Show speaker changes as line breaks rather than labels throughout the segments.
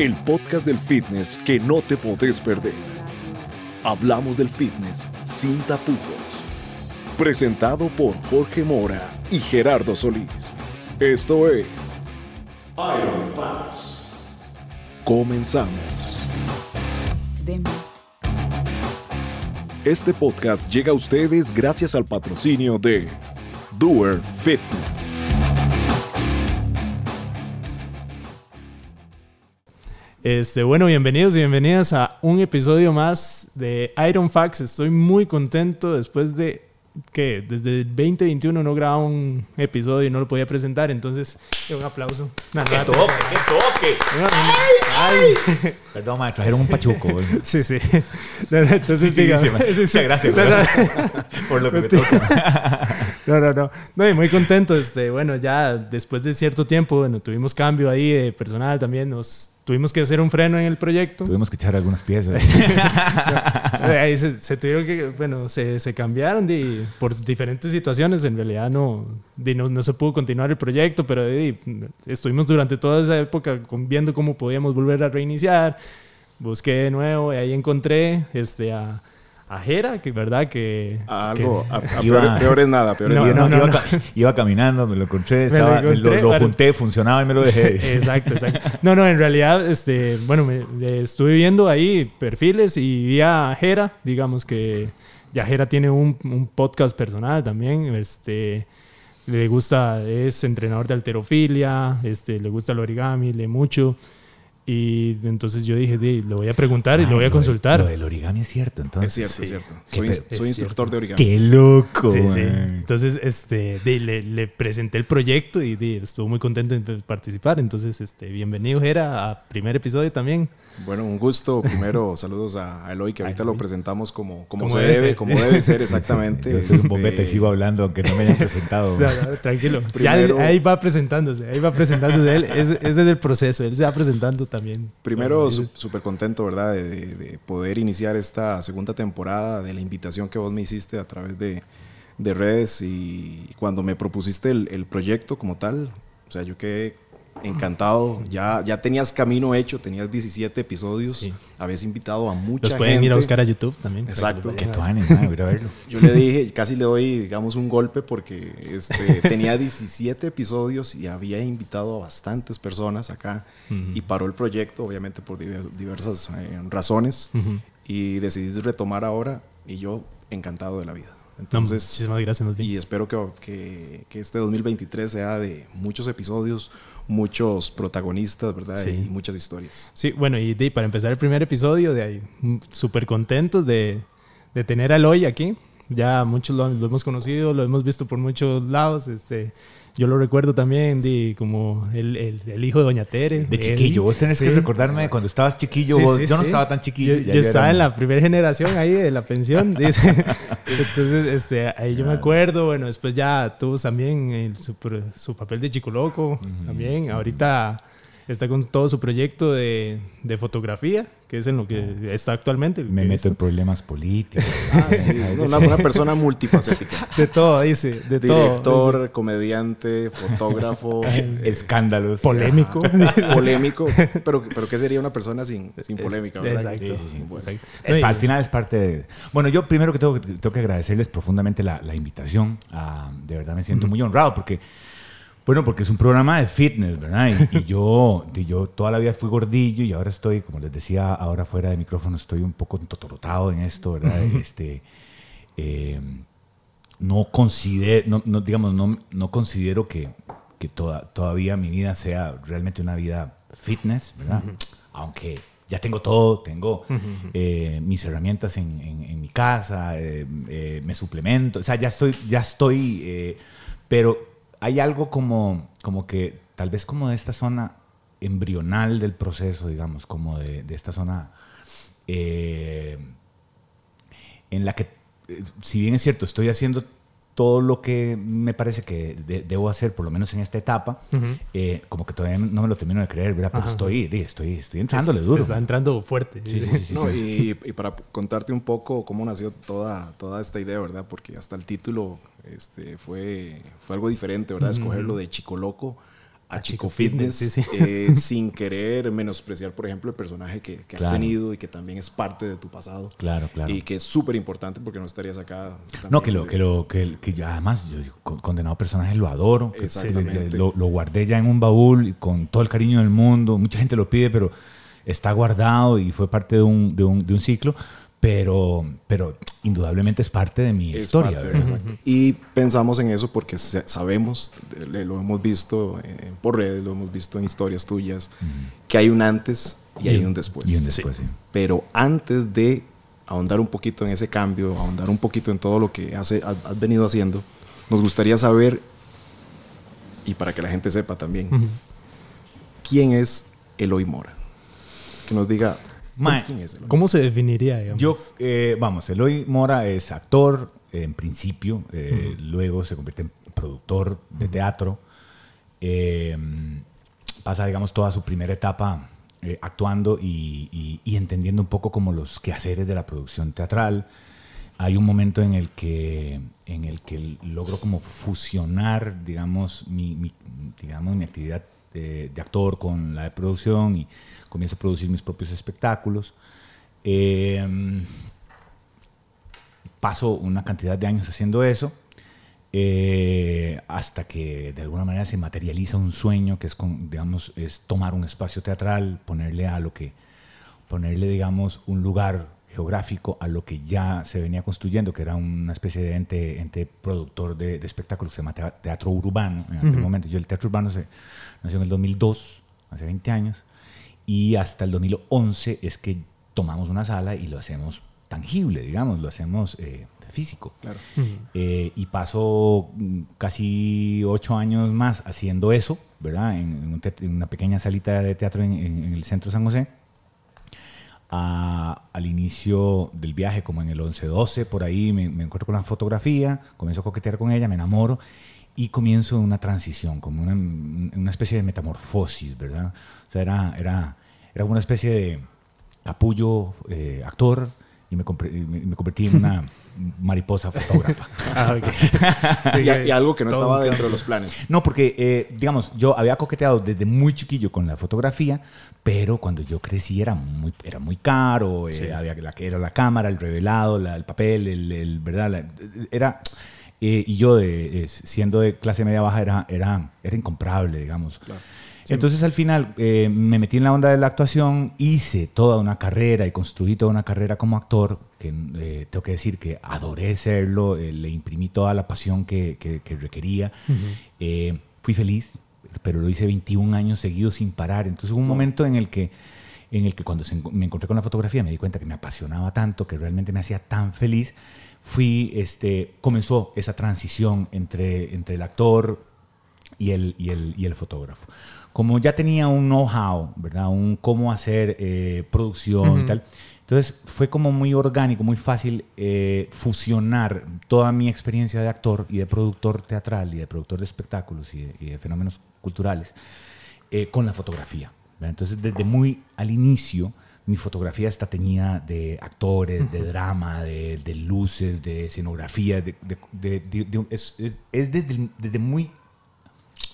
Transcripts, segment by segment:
el podcast del fitness que no te podés perder. Hablamos del fitness sin tapujos. Presentado por Jorge Mora y Gerardo Solís. Esto es Iron Facts. Comenzamos. Este podcast llega a ustedes gracias al patrocinio de Doer Fitness.
Este, bueno, bienvenidos y bienvenidas a un episodio más de Iron Facts. Estoy muy contento después de que desde el 2021 no grababa un episodio y no lo podía presentar, entonces un aplauso.
¡Qué toque! ¡Qué toque!
Ay,
Perdón, maestro, trajeron un pachuco.
Sí, sí. Entonces,
Sí,
diga-
sí, sí, Muchas gracias
No,
por lo que me toca.
No, no, no. No, y muy contento. Este, bueno, ya después de cierto tiempo, bueno, tuvimos cambio ahí de personal también. Nos tuvimos que hacer un freno en el proyecto.
Tuvimos que echar algunas piezas.
Ahí se, se tuvieron que, bueno, se, se cambiaron de, por diferentes situaciones. En realidad no, de, no, no se pudo continuar el proyecto, pero de, estuvimos durante toda esa época viendo cómo podíamos volver a reiniciar. Busqué de nuevo y ahí encontré este, a, a Jera, que verdad que...
Algo, a, a
Iba-
peor, peor es nada, peor es
No,
nada.
Iba,
no,
iba
no.
ca- iba caminando, me lo encontré, estaba, me lo,
encontré,
lo junté, funcionaba y me lo dejé.
Exacto, exacto. No, no, en realidad, este, bueno, me, eh, estuve viendo ahí perfiles y vi a Jera, digamos que ya Jera tiene un, un podcast personal también, este, le gusta, es entrenador de alterofilia, este, le gusta el origami, lee mucho. Y entonces yo dije, "Di, le voy a preguntar y
Ay,
lo voy a
de-
consultar.
Lo del origami es cierto, entonces.
Es cierto,
Sí.
es cierto. Soy,
es
soy instructor de origami.
¡Qué loco!
Sí, sí. Entonces, este, di, le, le presenté el proyecto y di, estuvo muy contento de participar. Entonces, este, bienvenido, Jera, a primer episodio también.
Bueno, un gusto. Primero, saludos a Eloy, que ahorita lo presentamos como, como,
Como
se
debe
como debe ser exactamente.
Yo soy un
Este,
bombete y sigo hablando, aunque no me hayan presentado.
No, no, tranquilo.
Primero-
Ya ahí va presentándose, ahí va presentándose él. Ese, ese es el proceso, él se va presentando también.
Primero, súper contento, ¿verdad? De, de- de poder iniciar esta segunda temporada, de la invitación que vos me hiciste a través de, de redes y cuando me propusiste el, el proyecto como tal, o sea, yo quedé encantado. Ya, ya tenías camino hecho, tenías 17 episodios,
Sí.
habías invitado a mucha
Los pueden
gente.
ir a buscar a YouTube también. que
Exacto.
a-
verlo.
Yo le dije, casi le doy, digamos, un golpe porque este, tenía 17 episodios y había invitado a bastantes personas acá y paró el proyecto, obviamente por diver- diversas eh, razones y decidí retomar ahora y yo encantado de la vida.
No,
Entonces,
muchísimas gracias, más bien.
y espero que, que, que este 2023 sea de muchos episodios, muchos protagonistas, ¿verdad?
Sí.
Y muchas historias.
Sí, bueno, y de- para empezar el primer episodio, de ahí, mm, súper contentos de, de tener a Eloy aquí. Ya muchos lo, lo hemos conocido, lo hemos visto por muchos lados. Este, yo lo recuerdo también de, como el, el- el hijo de Doña Tere.
De
él.
chiquillo, vos tenés que recordarme de cuando estabas chiquillo.
Sí,
vos-
sí,
yo no estaba tan chiquillo.
Yo,
ya
yo
yo
estaba
era
en la primera generación ahí de la pensión, dice. Entonces, este, ahí yo me acuerdo. Bueno, después ya tuvo también el- su, su papel de Chico Loco. También. Ahorita está con todo su proyecto de, de fotografía, que es en lo que está actualmente.
Me meto en problemas políticos.
Ah, sí, una, una persona multifacética.
De todo, dice. De todo.
Director, comediante, fotógrafo,
Escándalos.
Polémico.
polémico. Pero, pero ¿qué sería una persona sin, sin polémica, verdad?
Exacto.
Sí, sí, sí.
Bueno.
exacto.
Es al final es parte de... Bueno, yo primero que tengo, que tengo que agradecerles profundamente la, la invitación. Ah, de verdad me siento muy honrado porque, bueno, porque es un programa de fitness, ¿verdad? Y, y yo, y yo toda la vida fui gordillo y ahora estoy, como les decía, ahora fuera de micrófono, estoy un poco totorotado en esto, ¿verdad? Este, eh, no considero, no, no, digamos, no, no considero que, que toda- todavía mi vida sea realmente una vida fitness, ¿verdad? Aunque ya tengo todo, tengo eh, mis herramientas en, en- en mi casa, eh, eh, me suplemento, o sea, ya estoy, ya estoy, pero hay algo como, como que tal vez como de esta zona embrional del proceso, digamos, como de, de esta zona eh, en la que, eh, si bien es cierto, estoy haciendo todo lo que me parece que de- debo hacer, por lo menos en esta etapa, eh, como que todavía no me lo termino de creer, ¿verdad? Pero
Ajá.
estoy, estoy, estoy entrándole duro.
Está entrando fuerte.
Sí, sí, sí, sí.
No, y, y para contarte un poco cómo nació toda, toda esta idea, ¿verdad? Porque hasta el título este, fue, fue algo diferente, ¿verdad? Escogerlo de Chico Loco a Chico Fitness,
sí, sí.
eh, sin querer menospreciar, por ejemplo, el personaje que, que has tenido y que también es parte de tu pasado.
Claro, claro.
Y que es súper importante porque no estarías acá.
No, que lo,
de-
que lo, que, que yo, además, yo condenado personaje lo adoro.
Exactamente.
Lo, lo guardé ya en un baúl con todo el cariño del mundo. Mucha gente lo pide, pero está guardado y fue parte de un, de un, de un ciclo. Pero, pero indudablemente es parte de mi
es
historia.
de-. Y pensamos en eso porque sa- sabemos, lo hemos visto eh, por redes, lo hemos visto en historias tuyas, que hay un antes y, hay un después.
Y un después, sí.
Pero antes de ahondar un poquito en ese cambio, ahondar un poquito en todo lo que hace, has, has venido haciendo, nos gustaría saber, y para que la gente sepa también, quién es Eloy Mora. Que nos diga
Mae,
quién es Eloy.
¿Cómo se definiría, digamos?
Yo, eh, vamos, Eloy Mora es actor eh, en principio, eh, luego se convierte en productor de teatro, pasa, digamos, toda su primera etapa actuando y, y- y entendiendo un poco como los quehaceres de la producción teatral. Hay un momento en el que, en el que logro como fusionar, digamos, mi, mi- digamos, mi actividad de, de actor con la de producción y comienzo a producir mis propios espectáculos. Eh, paso una cantidad de años haciendo eso eh, hasta que de alguna manera se materializa un sueño que es, con, digamos, es tomar un espacio teatral, ponerle a lo que, ponerle, digamos, un lugar geográfico a lo que ya se venía construyendo, que era una especie de ente, ente productor de, de espectáculos, se llama tea- Teatro Urbano en aquel
Ujú.
momento. Yo el Teatro Urbano se, nació en el 2002, hace 20 años, y hasta el 2011 es que tomamos una sala y lo hacemos tangible, digamos, lo hacemos eh, físico.
Claro.
Eh, y paso mm, casi ocho años más haciendo eso, ¿verdad? En, en un en una pequeña salita de teatro en, en- en el centro de San José. A- al inicio del viaje, como en el 11-12, por ahí me, me encuentro con la fotografía, comienzo a coquetear con ella, me enamoro y comienzo una transición, como una, una especie de metamorfosis, ¿verdad? O sea, era, era, era una especie de capullo eh, actor y me, compre- y me- convertí en una mariposa fotógrafa.
Ah. Sí,
y, y algo que no estaba
un
dentro de los planes.
No, porque, eh, digamos, yo había coqueteado desde muy chiquillo con la fotografía, pero cuando yo crecí era muy, era muy caro, eh, había la, era la cámara, el revelado, la- el papel, el, el- ¿verdad? La- era, eh, y yo, de, eh, siendo de clase media baja, era, era, era incomparable, digamos.
Claro.
Entonces al final eh, me metí en la onda de la actuación, hice toda una carrera y construí toda una carrera como actor, que eh, tengo que decir que adoré serlo, eh, le imprimí toda la pasión que, que- que requería, Eh, fui feliz, pero lo hice 21 años seguidos sin parar. Entonces hubo un momento en el que, en el que cuando se me encontré con la fotografía me di cuenta que me apasionaba tanto, que realmente me hacía tan feliz. Fui, este, comenzó esa transición entre, entre el actor, y el, y el, y el fotógrafo. Como ya tenía un know-how, ¿verdad? Un cómo hacer eh, producción y tal. Entonces fue como muy orgánico, muy fácil eh, fusionar toda mi experiencia de actor y de productor teatral y de productor de espectáculos y de, y de fenómenos culturales eh, con la fotografía. ¿verdad? Entonces desde muy al inicio mi fotografía está teñida de actores, de drama, de, de luces, de escenografía, de, de- es- es desde, desde muy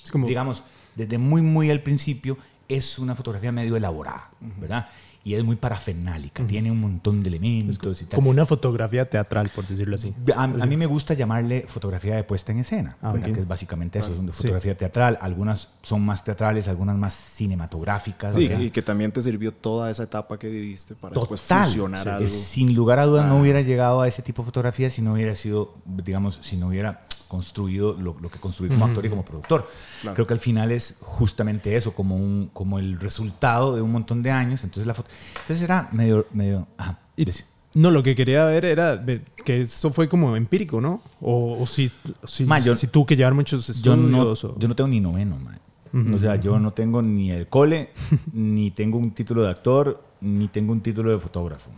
Es como,
digamos, desde muy, muy al principio, es una fotografía medio elaborada, ¿verdad? Y es muy parafenálica, tiene un montón de elementos y tal.
como una fotografía teatral, por decirlo así.
A, a mí me gusta llamarle fotografía de puesta en escena,
Ah,
que es básicamente eso, es una
Sí.
fotografía teatral. Algunas son más teatrales, algunas más cinematográficas.
Sí,
¿verdad?
y que también te sirvió toda esa etapa que viviste para después
Total.
fusionar
Sí,
algo.
Sin lugar a dudas no
Ah.
hubiera llegado a ese tipo de fotografía si no hubiera sido, digamos, si no hubiera construido lo, lo que construí como actor y como productor.
Claro.
Creo que al final es justamente eso, como, un, como el resultado de un montón de años. Entonces, la foto, entonces era medio... medio ajá,
Y- No, lo que quería ver era ver que eso fue como empírico, ¿no? O, o si, si,
Ma, yo-
si tuvo que llevar muchos
yo, no,
estudios. o-
yo no tengo ni noveno, man.
Ujú,
O sea, yo no tengo ni el cole, ni tengo un título de actor, ni tengo un título de fotógrafo.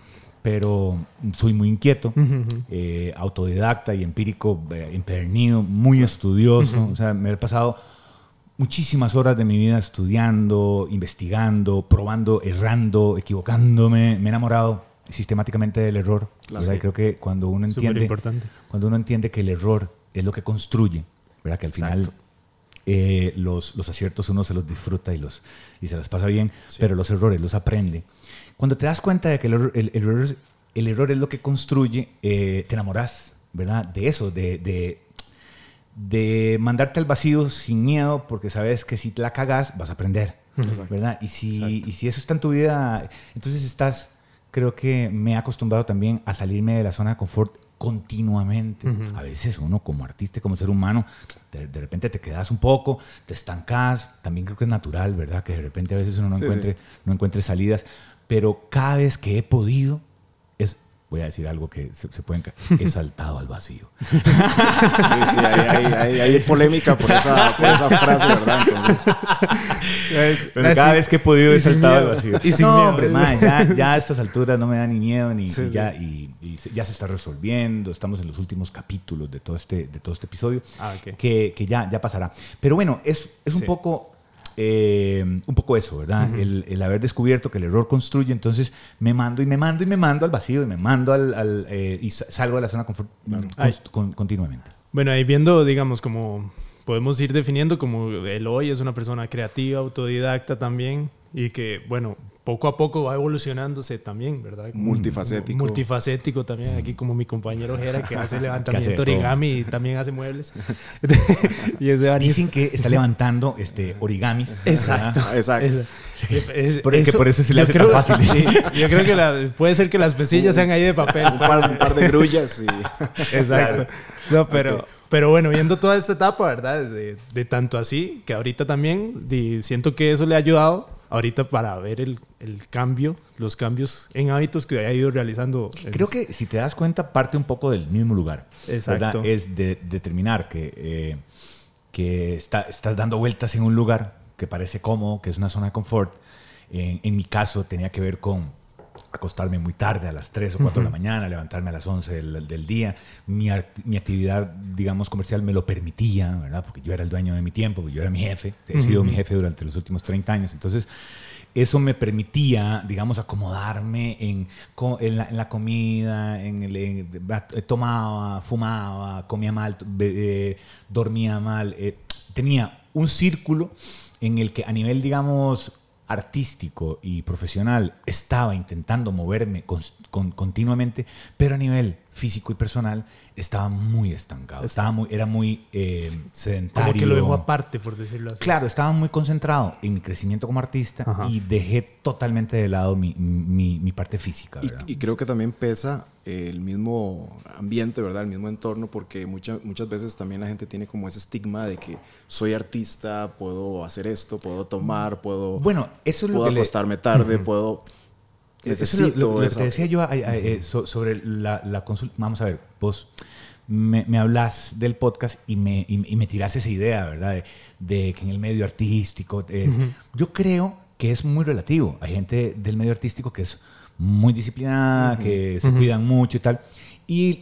Pero soy muy inquieto, eh, autodidacta y empírico, eh, muy estudioso. O sea, me he pasado muchísimas horas de mi vida estudiando, investigando, probando, errando, equivocándome. Me he enamorado sistemáticamente del error.
Claro.
Y creo que cuando uno entiende, cuando uno entiende que el error es lo que construye, ¿verdad? Que al final eh, los, los aciertos uno se los disfruta y, los, y se las pasa bien, pero los errores los aprende. Cuando te das cuenta de que el, error- el- el error, es- el error es lo que construye, eh, te enamoras, ¿verdad? De eso, de, de, de mandarte al vacío sin miedo, porque sabes que si te la cagas vas a aprender, ¿verdad? Y si, y si eso está en tu vida, entonces estás, creo que me he acostumbrado también a salirme de la zona de confort continuamente. A veces uno como artista, como ser humano, de, de repente te quedas un poco, te estancas, también creo que es natural, ¿verdad? Que de repente a veces uno no,
Sí,
encuentre,
sí.
no encuentre salidas, pero cada vez que he podido, es, voy a decir algo que se, se pueden he saltado al vacío.
Sí, sí, hay, hay- hay- hay polémica por esa, por esa frase, ¿verdad? Entonces,
Pero cada vez que he podido he saltado al vacío.
Y sin
no,
miedo.
hombre, ya, ya a estas alturas no me da ni miedo ni
Sí,
y
sí.
ya, y, y se- ya se está resolviendo. Estamos en los últimos capítulos de todo este, de todo este episodio
Ah, ok.
que, que ya, ya pasará. Pero bueno, es, es un
Sí.
poco... eh, un poco eso, ¿verdad? el, el haber descubierto que el error construye, entonces me mando y me mando y me mando al vacío y me mando al, al, eh, y sa- salgo de la zona confort
Ay.
con- continuamente.
Bueno, ahí viendo, digamos, como podemos ir definiendo como él hoy es una persona creativa, autodidacta también, y que, bueno, poco a poco va evolucionándose también, ¿verdad? Como-
Multifacético.
Multifacético también, aquí como mi compañero Jera, que hace levantamiento
de todo.
origami y también hace muebles. y ese
Dicen que está levantando este, origamis.
Exacto.
¿verdad?
Exacto.
Eso. Es-
Por- que por eso se le
yo
hace tan
creo-
fácil.
sí, yo creo que la- puede ser que las pesillas sean ahí de papel.
un par, un par de grullas y...
Exacto. No, pero, pero bueno, viendo toda esta etapa, ¿verdad? De, de tanto así, que ahorita también di- siento que eso le ha ayudado ahorita para ver el, el cambio, los cambios en hábitos que ha ido realizando.
Creo que si te das cuenta, parte un poco del mismo lugar.
Exacto.
¿verdad? Es de determinar que, eh, que está- estás dando vueltas en un lugar que parece cómodo, que es una zona de confort. En, en mi caso tenía que ver con acostarme muy tarde, a las 3 o 4 de la mañana, levantarme a las 11 del, del día. Mi, mi actividad, digamos, comercial me lo permitía, ¿verdad? Porque yo era el dueño de mi tiempo, porque yo era mi jefe. He sido mi jefe durante los últimos 30 años. Entonces, eso me permitía, digamos, acomodarme en, en, la, en la comida, en el, en- tomaba, fumaba, comía mal, eh, dormía mal. eh, tenía un círculo en el que a nivel, digamos, artístico y profesional estaba intentando moverme con- continuamente, pero a nivel físico y personal estaba muy estancado. Estaba muy, era muy eh, sedentario.
como que lo dejó aparte, por decirlo así.
Claro, estaba muy concentrado en mi crecimiento como artista
Ajá.
y dejé totalmente de lado mi, mi- mi parte física.
Y, y creo que también pesa el mismo ambiente, ¿verdad? El mismo entorno, porque mucha- muchas veces también la gente tiene como ese estigma de que soy artista, puedo hacer esto, puedo tomar, puedo,
Bueno, eso es lo
puedo
que le-
acostarme tarde, puedo...
Eso es lo-
Necesito
lo, lo que te decía yo ay, eh, so- sobre la, la consulta. Vamos a ver, vos me, me hablas del podcast y me, y, y me tiras esa idea, ¿verdad? De, de que en el medio artístico. es- Yo creo que es muy relativo. Hay gente del medio artístico que es muy disciplinada, que se cuidan mucho y tal. Y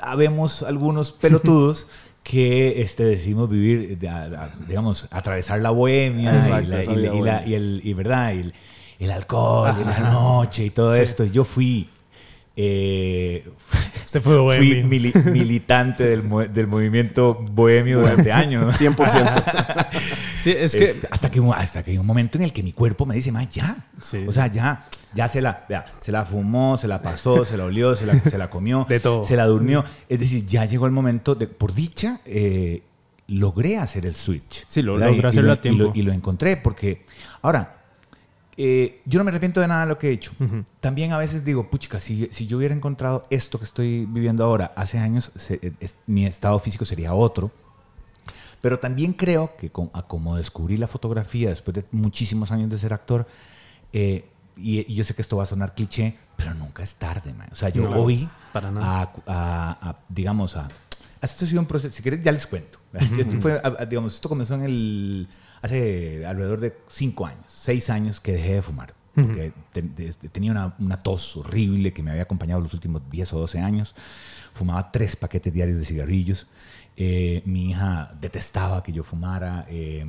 habemos algunos pelotudos. que este, decidimos vivir, digamos, atravesar la bohemia
Exacto,
y, la,
esa
y la-
vida
y la-
bohemia.
y el, y verdad, y el, el alcohol, y la noche y todo esto. Yo fui, eh,
fue
fui
bohemio.
mili- militante del, mo- del movimiento bohemio durante años.
100%.
Sí, es que...
Este, hasta que hasta que hay un momento en el que mi cuerpo me dice, más ya.
Sí.
O sea, ya, ya se la, se la fumó, se la pasó, se la olió, se la, se la comió,
De todo.
se la durmió. Es decir, ya llegó el momento de, por dicha, eh, logré hacer el switch.
Sí, lo
y
hacerlo
lo-
a tiempo.
Y lo, y lo encontré porque, ahora, eh, yo no me arrepiento de nada de lo que he hecho.
Ujú.
También a veces digo, puchica, si, si yo hubiera encontrado esto que estoy viviendo ahora hace años, se- eh, es- mi estado físico sería otro. Pero también creo que con- a como descubrí la fotografía después de muchísimos años de ser actor, eh, y, y yo sé que esto va a sonar cliché, pero nunca es tarde, man. O sea, yo
No,
hoy,
para nada.
a, a- a, digamos, a... Esto ha sido un proceso, si quieres ya les cuento. Esto fue, a- a- digamos, esto comenzó en el, hace alrededor de cinco años, seis años que dejé de fumar. Porque te- te- tenía una, una tos horrible que me había acompañado los últimos 10 o 12 años. Fumaba tres paquetes diarios de cigarrillos. Eh, mi hija detestaba que yo fumara. Eh,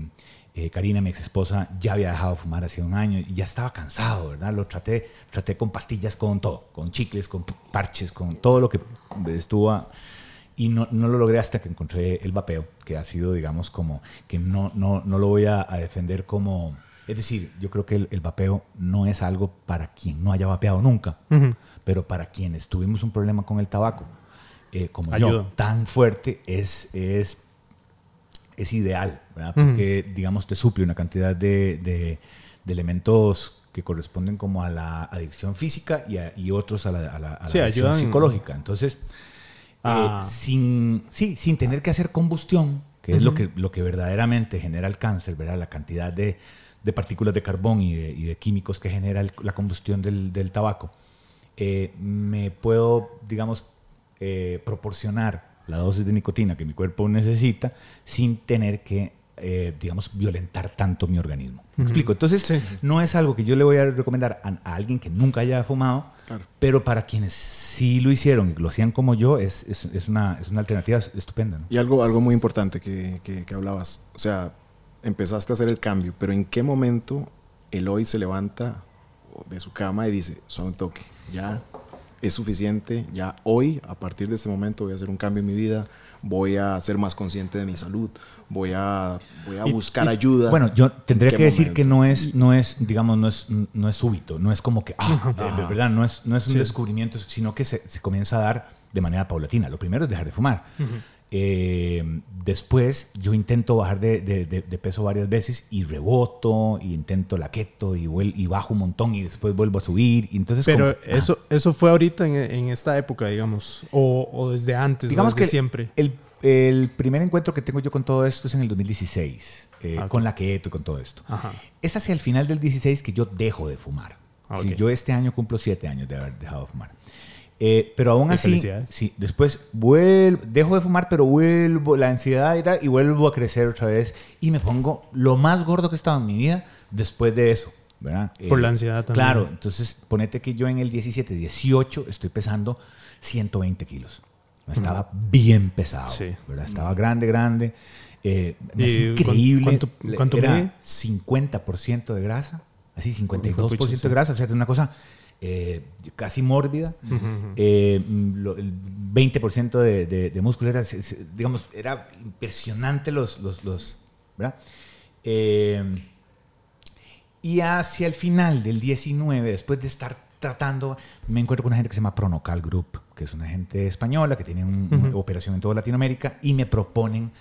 eh, Karina, mi ex esposa, ya había dejado de fumar hace un año y ya estaba cansado, ¿verdad? Lo traté, traté con pastillas, con todo, con chicles, con parches, con todo lo que estuvo. a- y no, no, lo logré hasta que encontré el vapeo, que ha sido, digamos, como que no, no, no lo voy a, a, defender como... Es decir, yo creo que el, el, vapeo no es algo para quien no haya vapeado nunca, uh -huh. pero para quienes tuvimos un problema con el tabaco, eh, como Ayuda. yo, tan fuerte, es, es, es ideal, ¿verdad? Porque, uh -huh. digamos, te suple una cantidad de, de, de elementos que corresponden como a la adicción física y, a, y otros a la, a la, a la
sí,
adicción
ayudan.
psicológica. Entonces,
Ah.
eh, sin, sí, sin tener que hacer combustión, que uh -huh. es lo que, lo que verdaderamente genera el cáncer, ¿verdad? la cantidad de, de partículas de carbón y de, y de químicos que genera el, la combustión del, del tabaco, eh, me puedo, digamos, eh, proporcionar la dosis de nicotina que mi cuerpo necesita sin tener que, eh, digamos, violentar tanto mi organismo. ¿Me uh -huh. explico? Entonces, sí. no es algo que yo le voy a recomendar a, a alguien que nunca haya fumado, claro. pero para quienes sí lo hicieron lo hacían como yo, es, es, es, una, es una alternativa estupenda. ¿no?
Y algo, algo muy importante que, que, que hablabas, o sea, empezaste a hacer el cambio, pero ¿en qué momento el hoy se levanta de su cama y dice, son un toque, ya es suficiente, ya hoy, a partir de este momento voy a hacer un cambio en mi vida, voy a ser más consciente de mi salud, voy a, voy a buscar
y,
ayuda.
Bueno, yo tendría que decir momento? que no es, no es, digamos, no es, no es súbito, no es como que, ah, de, de, verdad, no es, no es un sí. descubrimiento, sino que se, se, comienza a dar de manera paulatina. Lo primero es dejar de fumar. Uh -huh. eh, después yo intento bajar de, de, de, peso varias veces y reboto, y intento la keto y, y, bajo un montón y después vuelvo a subir. Y entonces
Pero
como,
eso, ah. eso fue ahorita en, en, esta época, digamos, o, o desde antes,
digamos
desde
que
siempre.
El, el primer encuentro que tengo yo con todo esto es en el 2016, eh, okay. con la keto y con todo esto. Ajá. Es hacia el final del 16 que yo dejo de fumar. Okay. Si yo este año cumplo siete años de haber dejado de fumar. Eh, pero aún así, sí, después vuelvo, dejo de fumar, pero vuelvo la ansiedad y tal, y vuelvo a crecer otra vez y me pongo lo más gordo que he estado en mi vida después de eso. ¿verdad?
Por eh, la ansiedad también.
Claro, entonces ponete que yo en el 17, 18 estoy pesando 120 kilos. Estaba mm. bien pesado,
sí.
¿verdad? Estaba grande, grande. Eh, es increíble.
¿Cuánto, cuánto
Era
mide?
50% de grasa, así 52% de grasa, o sea, es una cosa eh, casi mórbida, uh -huh. eh, lo, el 20% de, de, de, músculo era, digamos, era impresionante los, los, los ¿verdad? Eh, y hacia el final del 19, después de estar tratando, me encuentro con una gente que se llama Pronocal Group, que es una gente española que tiene un, uh -huh. una operación en toda Latinoamérica y me proponen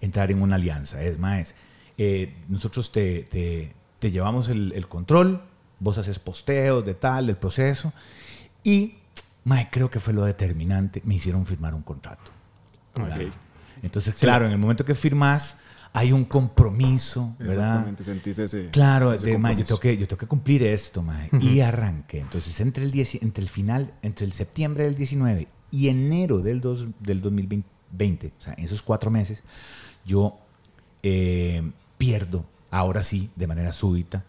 entrar en una alianza. Es más, eh, nosotros te, te, te llevamos el, el control, vos haces posteos de tal, del proceso. Y, mae, creo que fue lo determinante, me hicieron firmar un contrato.
Okay.
Entonces, claro, en el momento que firmas, hay un compromiso, ¿verdad?
Exactamente, sentís ese
Claro,
ese
de, yo, tengo que, yo tengo que cumplir esto, mae. Uh -huh. Y arranqué. Entonces, entre el, diez, entre el final, entre el septiembre del 19 y enero del, dos, del 2020, o sea, en esos cuatro meses, yo eh, pierdo, ahora sí, de manera súbita,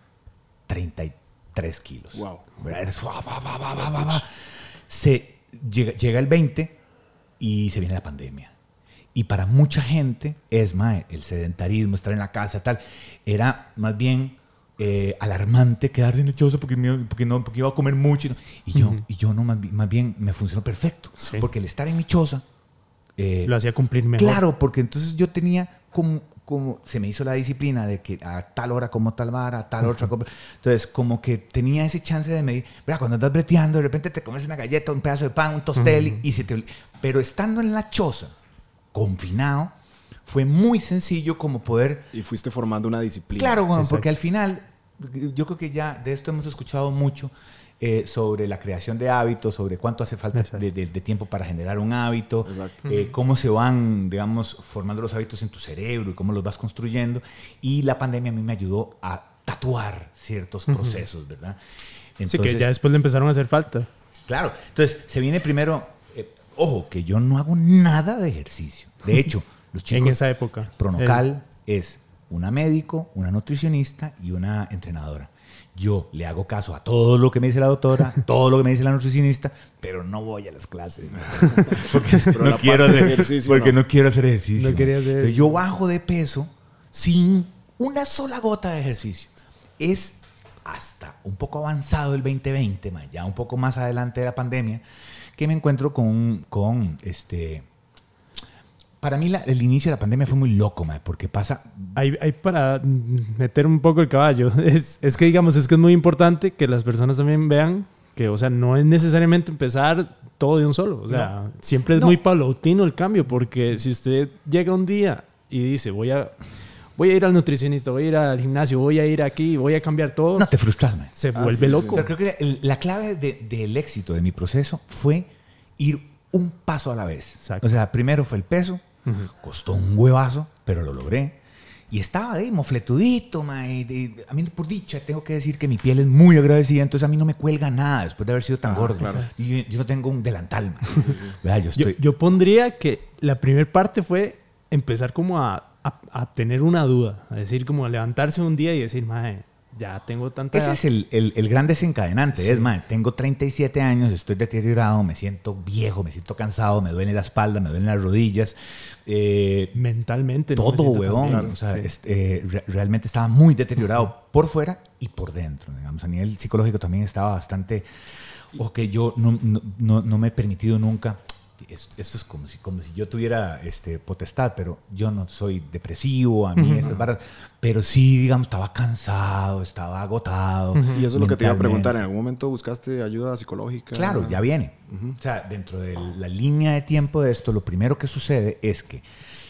33 3 kilos.
Wow.
Se, llega, llega, el 20 y se viene la pandemia. Y para mucha gente es más el sedentarismo, estar en la casa, tal. Era más bien eh, alarmante quedarse choza porque, porque, no, porque iba a comer mucho. Y, no, y yo, uh -huh. y yo no, más, más, bien me funcionó perfecto.
Sí.
Porque el estar en mi choza.
Eh, Lo hacía cumplir mejor.
Claro, porque entonces yo tenía como como se me hizo la disciplina de que a tal hora como tal vara, a tal otra. Como, entonces, como que tenía ese chance de medir. ¿verdad? Cuando andas breteando, de repente te comes una galleta, un pedazo de pan, un tostel, uh -huh. y se te. Pero estando en la choza, confinado, fue muy sencillo como poder.
Y fuiste formando una disciplina.
Claro, bueno, porque al final, yo creo que ya de esto hemos escuchado mucho. Eh, sobre la creación de hábitos, sobre cuánto hace falta de, de, de, tiempo para generar un hábito, eh, cómo se van, digamos, formando los hábitos en tu cerebro y cómo los vas construyendo. Y la pandemia a mí me ayudó a tatuar ciertos procesos, uh -huh. ¿verdad?
Entonces, sí, que ya después le empezaron a hacer falta.
Claro, entonces se viene primero, ojo, que yo no hago nada de ejercicio. De hecho, los chicos...
en esa época.
Pronocal El... es una médico, una nutricionista y una entrenadora yo le hago caso a todo lo que me dice la doctora, todo lo que me dice la nutricionista, pero no voy a las clases. porque, no quiero, hacer, porque no. no. quiero hacer ejercicio.
No quería hacer
Entonces, yo bajo de peso sin una sola gota de ejercicio. Es hasta un poco avanzado el 2020, ya un poco más adelante de la pandemia, que me encuentro con, con este, para mí la- el inicio de la pandemia fue muy loco, mae, porque pasa...
Hay, hay para meter un poco el caballo. Es, es que, digamos, es que es muy importante que las personas también vean que, o sea, no es necesariamente empezar todo de un solo. O sea, siempre es
No.
muy paulautino el cambio, porque si usted llega un día y dice, voy a, voy a ir al nutricionista, voy a ir al gimnasio, voy a ir aquí, voy a cambiar todo,
No, te frustras, mae.
se
Ah,
vuelve
sí, sí,
loco.
O sea, creo que el- la clave de- del éxito de mi proceso fue ir un paso a la vez.
Exacto.
O sea, primero fue el peso, costó un huevazo, pero lo logré. Y estaba ahí, mofletudito, mae, de- a mí por dicha tengo que decir que mi piel es muy agradecida, entonces a mí no me cuelga nada después de haber sido tan
Ah,
gordo.
claro.
Y yo, yo no tengo un delantal. Yo
Yo,
estoy...
yo pondría que la primera parte fue empezar como a, a- a tener una duda, a decir como a levantarse un día y decir, mae, ya tengo tanta
Ese
edad".
es el, el- el gran desencadenante. Es, man, tengo 37 años, estoy deteriorado, me siento viejo, me siento cansado, me duele la espalda, me duelen las rodillas. eh,
mentalmente. ¿no? Me
todo,
siento
huevón. o sea,
Sí.
este, eh, re- realmente estaba muy deteriorado por fuera y por dentro. Digamos, a nivel psicológico también estaba bastante. O que yo no, no, no- no me he permitido nunca. Es- Esto es como si, como si yo tuviera este, potestad, pero yo no soy depresivo, a mí esas varas. Pero sí, digamos, estaba cansado, estaba agotado.
Y eso es lo que te iba a preguntar. ¿En algún momento buscaste ayuda psicológica?
Claro, ya viene. O sea, dentro de la línea de tiempo de esto, lo primero que sucede es que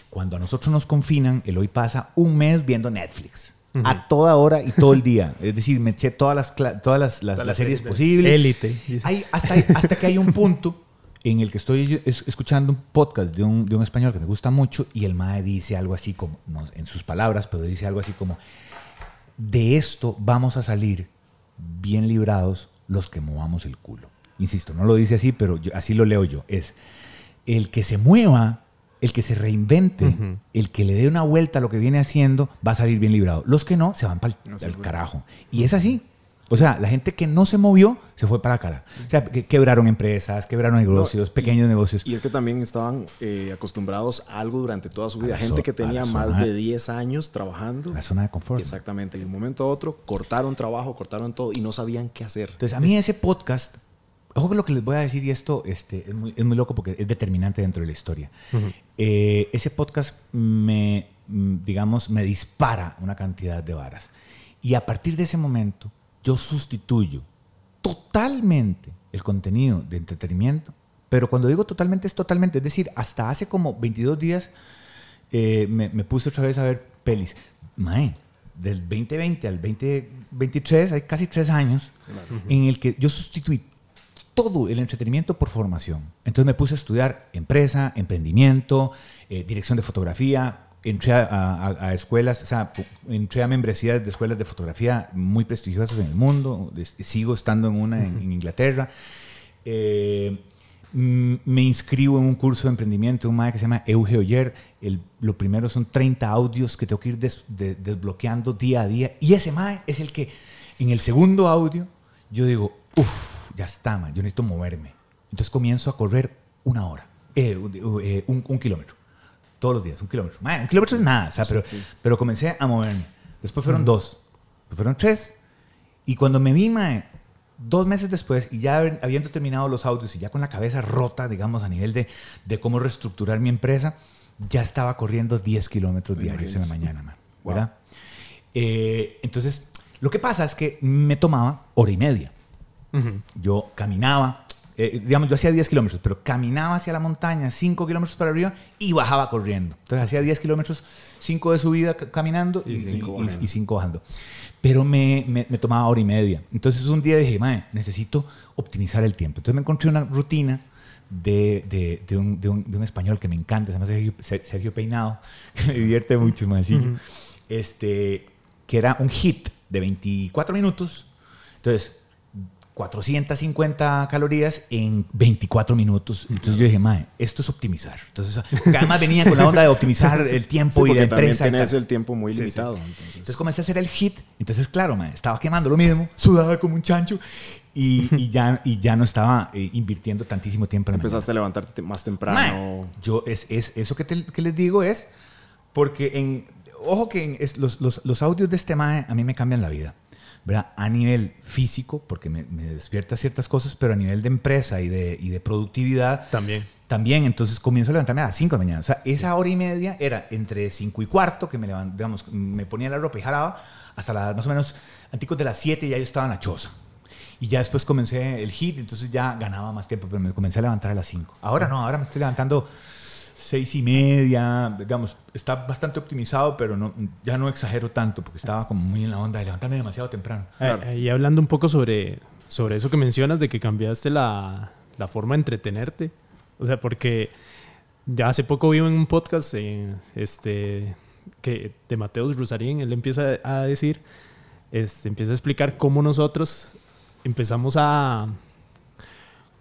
cuando a nosotros nos confinan, el hoy pasa un mes viendo Netflix. A toda hora y todo el día. Es decir, me eché todas las, todas las, las- las series posibles.
Élite.
Hay- hasta, hasta que hay un punto en el que estoy escuchando un podcast de un, de un español que me gusta mucho y el MAE dice algo así como, no, en sus palabras, pero dice algo así como, de esto vamos a salir bien librados los que movamos el culo. Insisto, no lo dice así, pero yo- así lo leo yo. Es el que se mueva, el que se reinvente, el que le dé una vuelta a lo que viene haciendo, va a salir bien librado. Los que no, se van para el carajo. Y es así. O sea, la gente que no se movió se fue para cara. O sea, que quebraron empresas, quebraron negocios,
y-
pequeños negocios.
Y es que también estaban eh, acostumbrados a algo durante toda su vida. Gente
zo-
que tenía más
zona-
de 10 años trabajando.
la zona de confort.
Exactamente. Y de un momento a otro cortaron trabajo, cortaron todo y no sabían qué hacer.
Entonces, a mí ese podcast, ojo que lo que les voy a decir, y esto este, es, muy, es muy loco porque es determinante dentro de la historia. Eh, ese podcast me, mm, digamos, me dispara una cantidad de varas. Y a partir de ese momento, yo sustituyo totalmente el contenido de entretenimiento. Pero cuando digo totalmente, es totalmente. Es decir, hasta hace como 22 días eh, me, me puse otra vez a ver pelis. Mae, del 2020 al 2023 hay casi tres años en el que yo sustituí todo el entretenimiento por formación. Entonces me puse a estudiar empresa, emprendimiento, eh, dirección de fotografía, entré a, a- a escuelas, o sea, entré a membresías de escuelas de fotografía muy prestigiosas en el mundo, sigo estando en una en, en Inglaterra. Eh, mm, me inscribo en un curso de emprendimiento, un MAE que se llama Euge Oyer. El, lo primero son 30 audios que tengo que ir des- de- desbloqueando día a día. Y ese MAE es el que, en el segundo audio, yo digo, uff, ya está, mae, yo necesito moverme. Entonces comienzo a correr una hora, eh, eh, un, un kilómetro, todos los días, un kilómetro. Mae, un kilómetro es nada, o sea, pero, pero comencé a moverme. Después fueron dos, después fueron tres. Y cuando me vi, mae, dos meses después, y ya habiendo terminado los audios y ya con la cabeza rota, digamos, a nivel de, de cómo reestructurar mi empresa, ya estaba corriendo 10 kilómetros diarios en la mañana, mae, ¿verdad? Eh, entonces, lo que pasa es que me tomaba hora y media.
Ujú.
Yo caminaba, eh, digamos, yo hacía 10 kilómetros, pero caminaba hacia la montaña 5 kilómetros para arriba y bajaba corriendo. Entonces hacía 10 kilómetros, 5 de subida ca- caminando y
Y cinco
5
bajando.
y, cinco bajando. Pero me, me- me tomaba hora y media. Entonces un día dije, mae, necesito optimizar el tiempo. Entonces me encontré una rutina de, de- de un, de un- de un español que me encanta, se llama Sergio, Sergio Peinado, que me divierte mucho, maecillo. este, que era un hit de 24 minutos. Entonces, 450 calorías en 24 minutos. Entonces yo dije, mae, esto es optimizar. Entonces, además venía con la onda de optimizar el
Sí,
tiempo y
porque
la empresa. y
tenés el tiempo muy
Sí, sí.
limitado. Entonces,
Entonces comencé a hacer el hit. Entonces, claro, mae, estaba quemando lo mismo, sudaba como un chancho y, y ya, y ya no estaba eh, invirtiendo tantísimo tiempo en
empezaste a levantarte te- más temprano.
Mae, yo es, es eso que, te- que les digo es porque en ojo que en- es- los, los, los audios de este mae a mí me cambian la vida ¿verdad? A nivel físico, porque me, me despierta ciertas cosas, pero a nivel de empresa y de, y de productividad
También.
también, entonces comienzo a levantarme a las 5 de la mañana. O sea, esa hora y media era entre 5 y cuarto, que me levanto, digamos, me ponía la ropa y jalaba, hasta las más o menos, anticos de las 7 ya yo estaba en la choza. Y ya después comencé el hit, entonces ya ganaba más tiempo, pero me comencé a levantar a las 5. Ahora no, ahora me estoy levantando 6 y media, digamos, está bastante optimizado, pero no, ya no exagero tanto, porque estaba como muy en la onda de levantarme demasiado temprano.
Eh, Y hablando un poco sobre, sobre eso que mencionas de que cambiaste la, la forma de entretenerte. O sea, porque ya hace poco vi en un podcast eh, este, que de Mateus Rusarín, él empieza a decir, este, empieza a explicar cómo nosotros empezamos a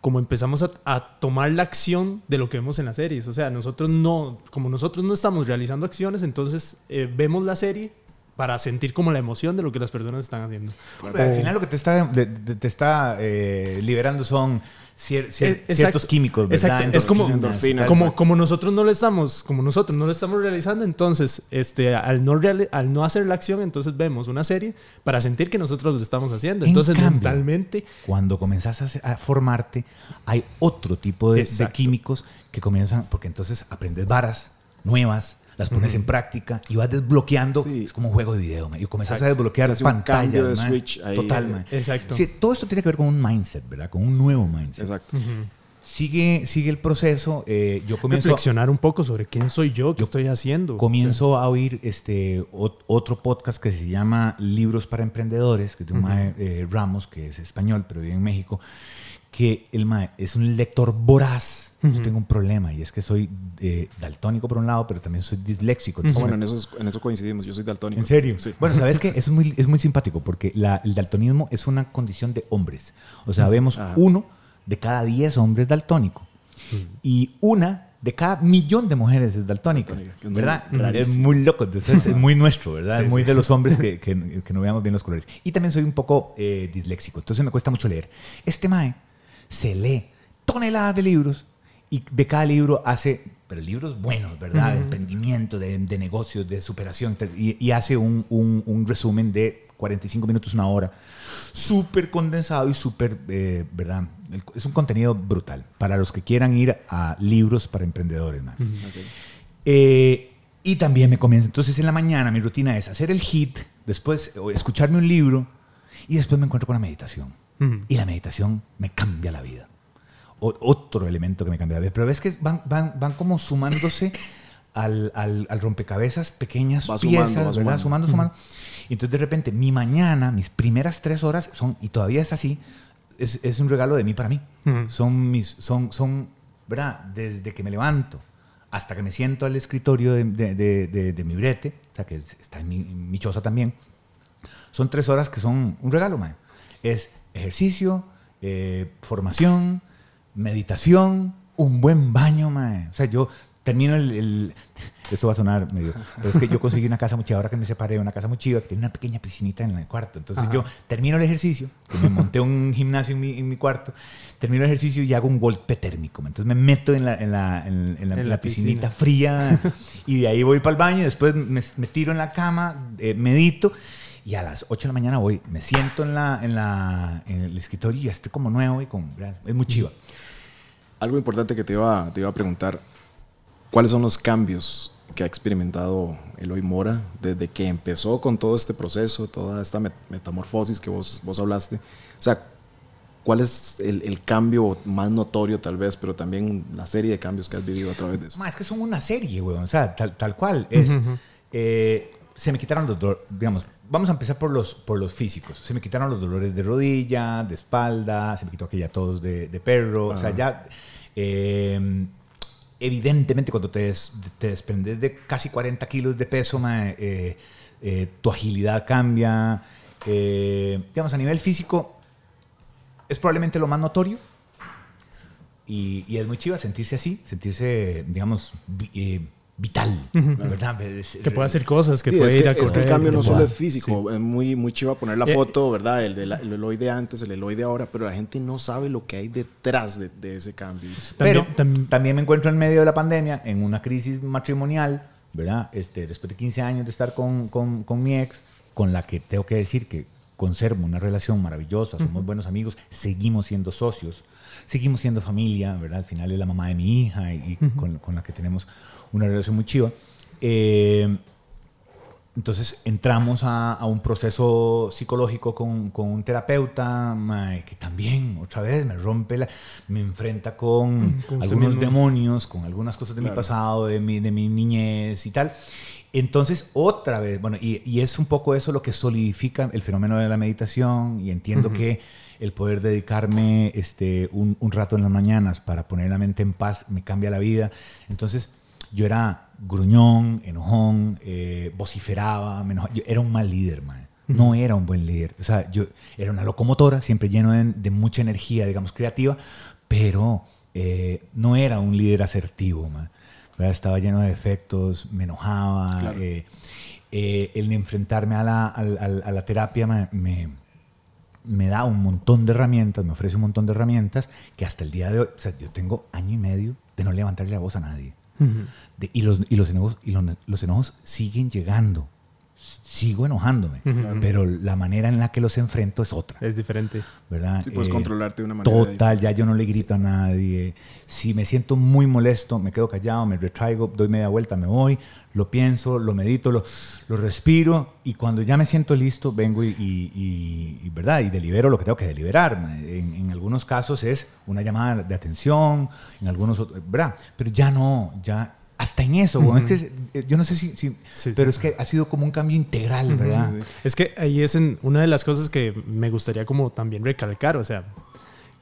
como empezamos a, a tomar la acción de lo que vemos en las series. O sea, nosotros no, como nosotros no estamos realizando acciones, entonces eh, vemos la serie para sentir como la emoción de lo que las personas están haciendo.
Pero al final lo que te está, te está eh, liberando son cier- cier-
Eh,
ciertos químicos, ¿verdad?
Exacto. Es como,
Endorfinas.
como,
exacto.
como nosotros no lo estamos, como nosotros no lo estamos realizando, entonces, este, al no reali- al no hacer la acción, entonces vemos una serie para sentir que nosotros lo estamos haciendo.
En
Entonces,
cambio,
mentalmente,
Cuando comenzás a, formarte, hay otro tipo de, de químicos que comienzan, porque entonces aprendes varas nuevas, las pones en práctica y vas desbloqueando.
Sí.
Es como un juego de video, man, y comenzás
Exacto.
a desbloquear
Se hace un
pantallas.
de
man.
switch ahí.
Total, man.
Exacto.
Sí, todo esto tiene que ver con un mindset, ¿verdad? Con un nuevo mindset.
Exacto.
Sigue, sigue el proceso. eh, yo comienzo,
reflexionar un poco sobre quién soy yo, qué
Yo
estoy haciendo.
comienzo a oír este ot- otro podcast que se llama Libros para Emprendedores, que es de un mae, eh, Ramos, que es español, pero vive en México, que el mae es un lector voraz. Yo tengo un problema y es que soy eh, daltónico por un lado, pero también soy disléxico.
Ah,
entonces
bueno, en eso, en eso coincidimos. Yo soy daltónico.
¿En serio?
Sí.
Bueno, ¿sabes qué? Es muy, es muy simpático porque la- el daltonismo es una condición de hombres. O sea, vemos
Ajá.
uno de cada diez hombres daltónico y una de cada millón de mujeres es daltónica.
Daltónica, es
¿Verdad? Es
rarísimo.
muy loco. Entonces es muy nuestro, ¿verdad?
Sí,
es muy
sí.
de los hombres que, que- que no veamos bien los colores. Y también soy un poco eh, disléxico. Entonces me cuesta mucho leer. Este Mae se lee toneladas de libros y de cada libro hace, pero libros buenos, ¿verdad? De emprendimiento, de, de negocios, de superación. Y, y hace un, un- un resumen de 45 minutos, una hora. Súper condensado y súper, eh, ¿verdad? El- Es un contenido brutal para los que quieran ir a libros para emprendedores, man. Eh, y también me comienza. Entonces, en la mañana mi rutina es hacer el hit, después o escucharme un libro y después me encuentro con la meditación.
Ujú.
Y la meditación me cambia la vida. Otro elemento que me cambia la vida. Pero ves que van, van, van como sumándose al, al- al rompecabezas pequeñas
Va sumando,
piezas,
va
¿verdad?
sumando.
Sumando, sumando. Y entonces de repente mi mañana, mis primeras tres horas son, y todavía es así, es, es un regalo de mí para mí.
Ujú.
Son mis, son, son, ¿verdad? Desde que me levanto hasta que me siento al escritorio de, de, de- de- de mi brete, o sea que es- está en mi, en mi choza también, son tres horas que son un regalo, man. Es ejercicio, eh, formación, meditación, un buen baño, man. O sea, yo termino el, el- Esto va a sonar medio... Pero es que yo conseguí una casa muy chiva, ahora que me separé, una casa muy chiva que tiene una pequeña piscinita en el cuarto. Entonces yo termino el ejercicio, que me monté un gimnasio en mi, en mi cuarto, termino el ejercicio y hago un golpe térmico. Entonces me meto en la, en la, en, la,
la
piscinita
piscina.
fría y de ahí voy para el baño y después me, me tiro en la cama, eh, medito y a las 8 de la mañana voy, me siento en, la, en, la, en el escritorio y ya estoy como nuevo y como, es muy chiva.
Algo importante que te iba, te iba a preguntar, ¿cuáles son los cambios que ha experimentado Eloy Mora desde que empezó con todo este proceso, toda esta met- metamorfosis que vos, vos hablaste? O sea, ¿cuál es el, el cambio más notorio tal vez, pero también la serie de cambios que has vivido a través de esto?
Ma, es que son una serie, weón. O sea, tal, tal cual. Es, eh, se me quitaron los dolores, digamos, vamos a empezar por los, por los físicos. Se me quitaron los dolores de rodilla, de espalda, se me quitó aquella tos de, de perro. O sea, ya... eh, evidentemente, cuando te, des- te desprendes de casi 40 kilos de peso, ma, eh, eh, tu agilidad cambia. Eh, digamos, a nivel físico, es probablemente lo más notorio. Y, y es muy chiva sentirse así, sentirse, digamos, eh, vital, ¿verdad? Es-
Que puede hacer cosas, que
Sí,
puede
es,
ir
que,
a
es que el
correr,
cambio no solo es físico, es muy, muy chiva poner la
Eh,
foto, ¿verdad? El, de la- el Eloy de antes, el Eloy de ahora, pero la gente no sabe lo que hay detrás de, de ese cambio.
Pero
También- tam-
también me encuentro en medio de la pandemia, en una crisis matrimonial, ¿verdad? Este, después de 15 años de estar con, con- con mi ex, con la que tengo que decir que conservo una relación maravillosa, somos buenos amigos, seguimos siendo socios, seguimos siendo familia, ¿verdad? Al final es la mamá de mi hija y, con, con, la que tenemos una relación muy chiva. Eh, entonces entramos a, a, un proceso psicológico con, con un terapeuta que también otra vez me rompe, la, me enfrenta con, con algunos demonios, con algunas cosas de claro. mi pasado, de mi, de mi niñez y tal. Entonces, otra vez, bueno, y, y, es un poco eso lo que solidifica el fenómeno de la meditación y entiendo uh -huh. que el poder dedicarme este, un, un, rato en las mañanas para poner la mente en paz me cambia la vida. Entonces, yo era gruñón, enojón, eh, vociferaba, me enojaba. Yo era un mal líder, man. No era un buen líder. O sea, yo era una locomotora, siempre lleno de, de mucha energía, digamos, creativa, pero eh, no era un líder asertivo, man. Estaba lleno de defectos, me enojaba. Claro. Eh, el enfrentarme a la, a, a, a la terapia me, me, me, da un montón de herramientas, me ofrece un montón de herramientas que hasta el día de hoy, o sea, yo tengo año y medio de no levantarle la voz a nadie. Uh -huh. de, y, los, y, los, enojos, y los, los enojos siguen llegando sigo enojándome, uh -huh. pero la manera en la que los enfrento es otra.
Es diferente.
¿Verdad?
Sí, puedes eh, controlarte de una manera
Total,
diferente.
ya yo no le grito a nadie. Si me siento muy molesto, me quedo callado, me retraigo, doy media vuelta, me voy, lo pienso, lo medito, lo, lo respiro y cuando ya me siento listo, vengo y, y, y, ¿verdad? y delibero lo que tengo que deliberar. En, en, algunos casos es una llamada de atención, en algunos, ¿verdad? Pero ya no, ya hasta en eso, uh -huh. es que eh, yo no sé si, si sí, pero sí. es que ha sido como un cambio integral. ¿verdad? Sí,
es que ahí es en una de las cosas que me gustaría como también recalcar, o sea,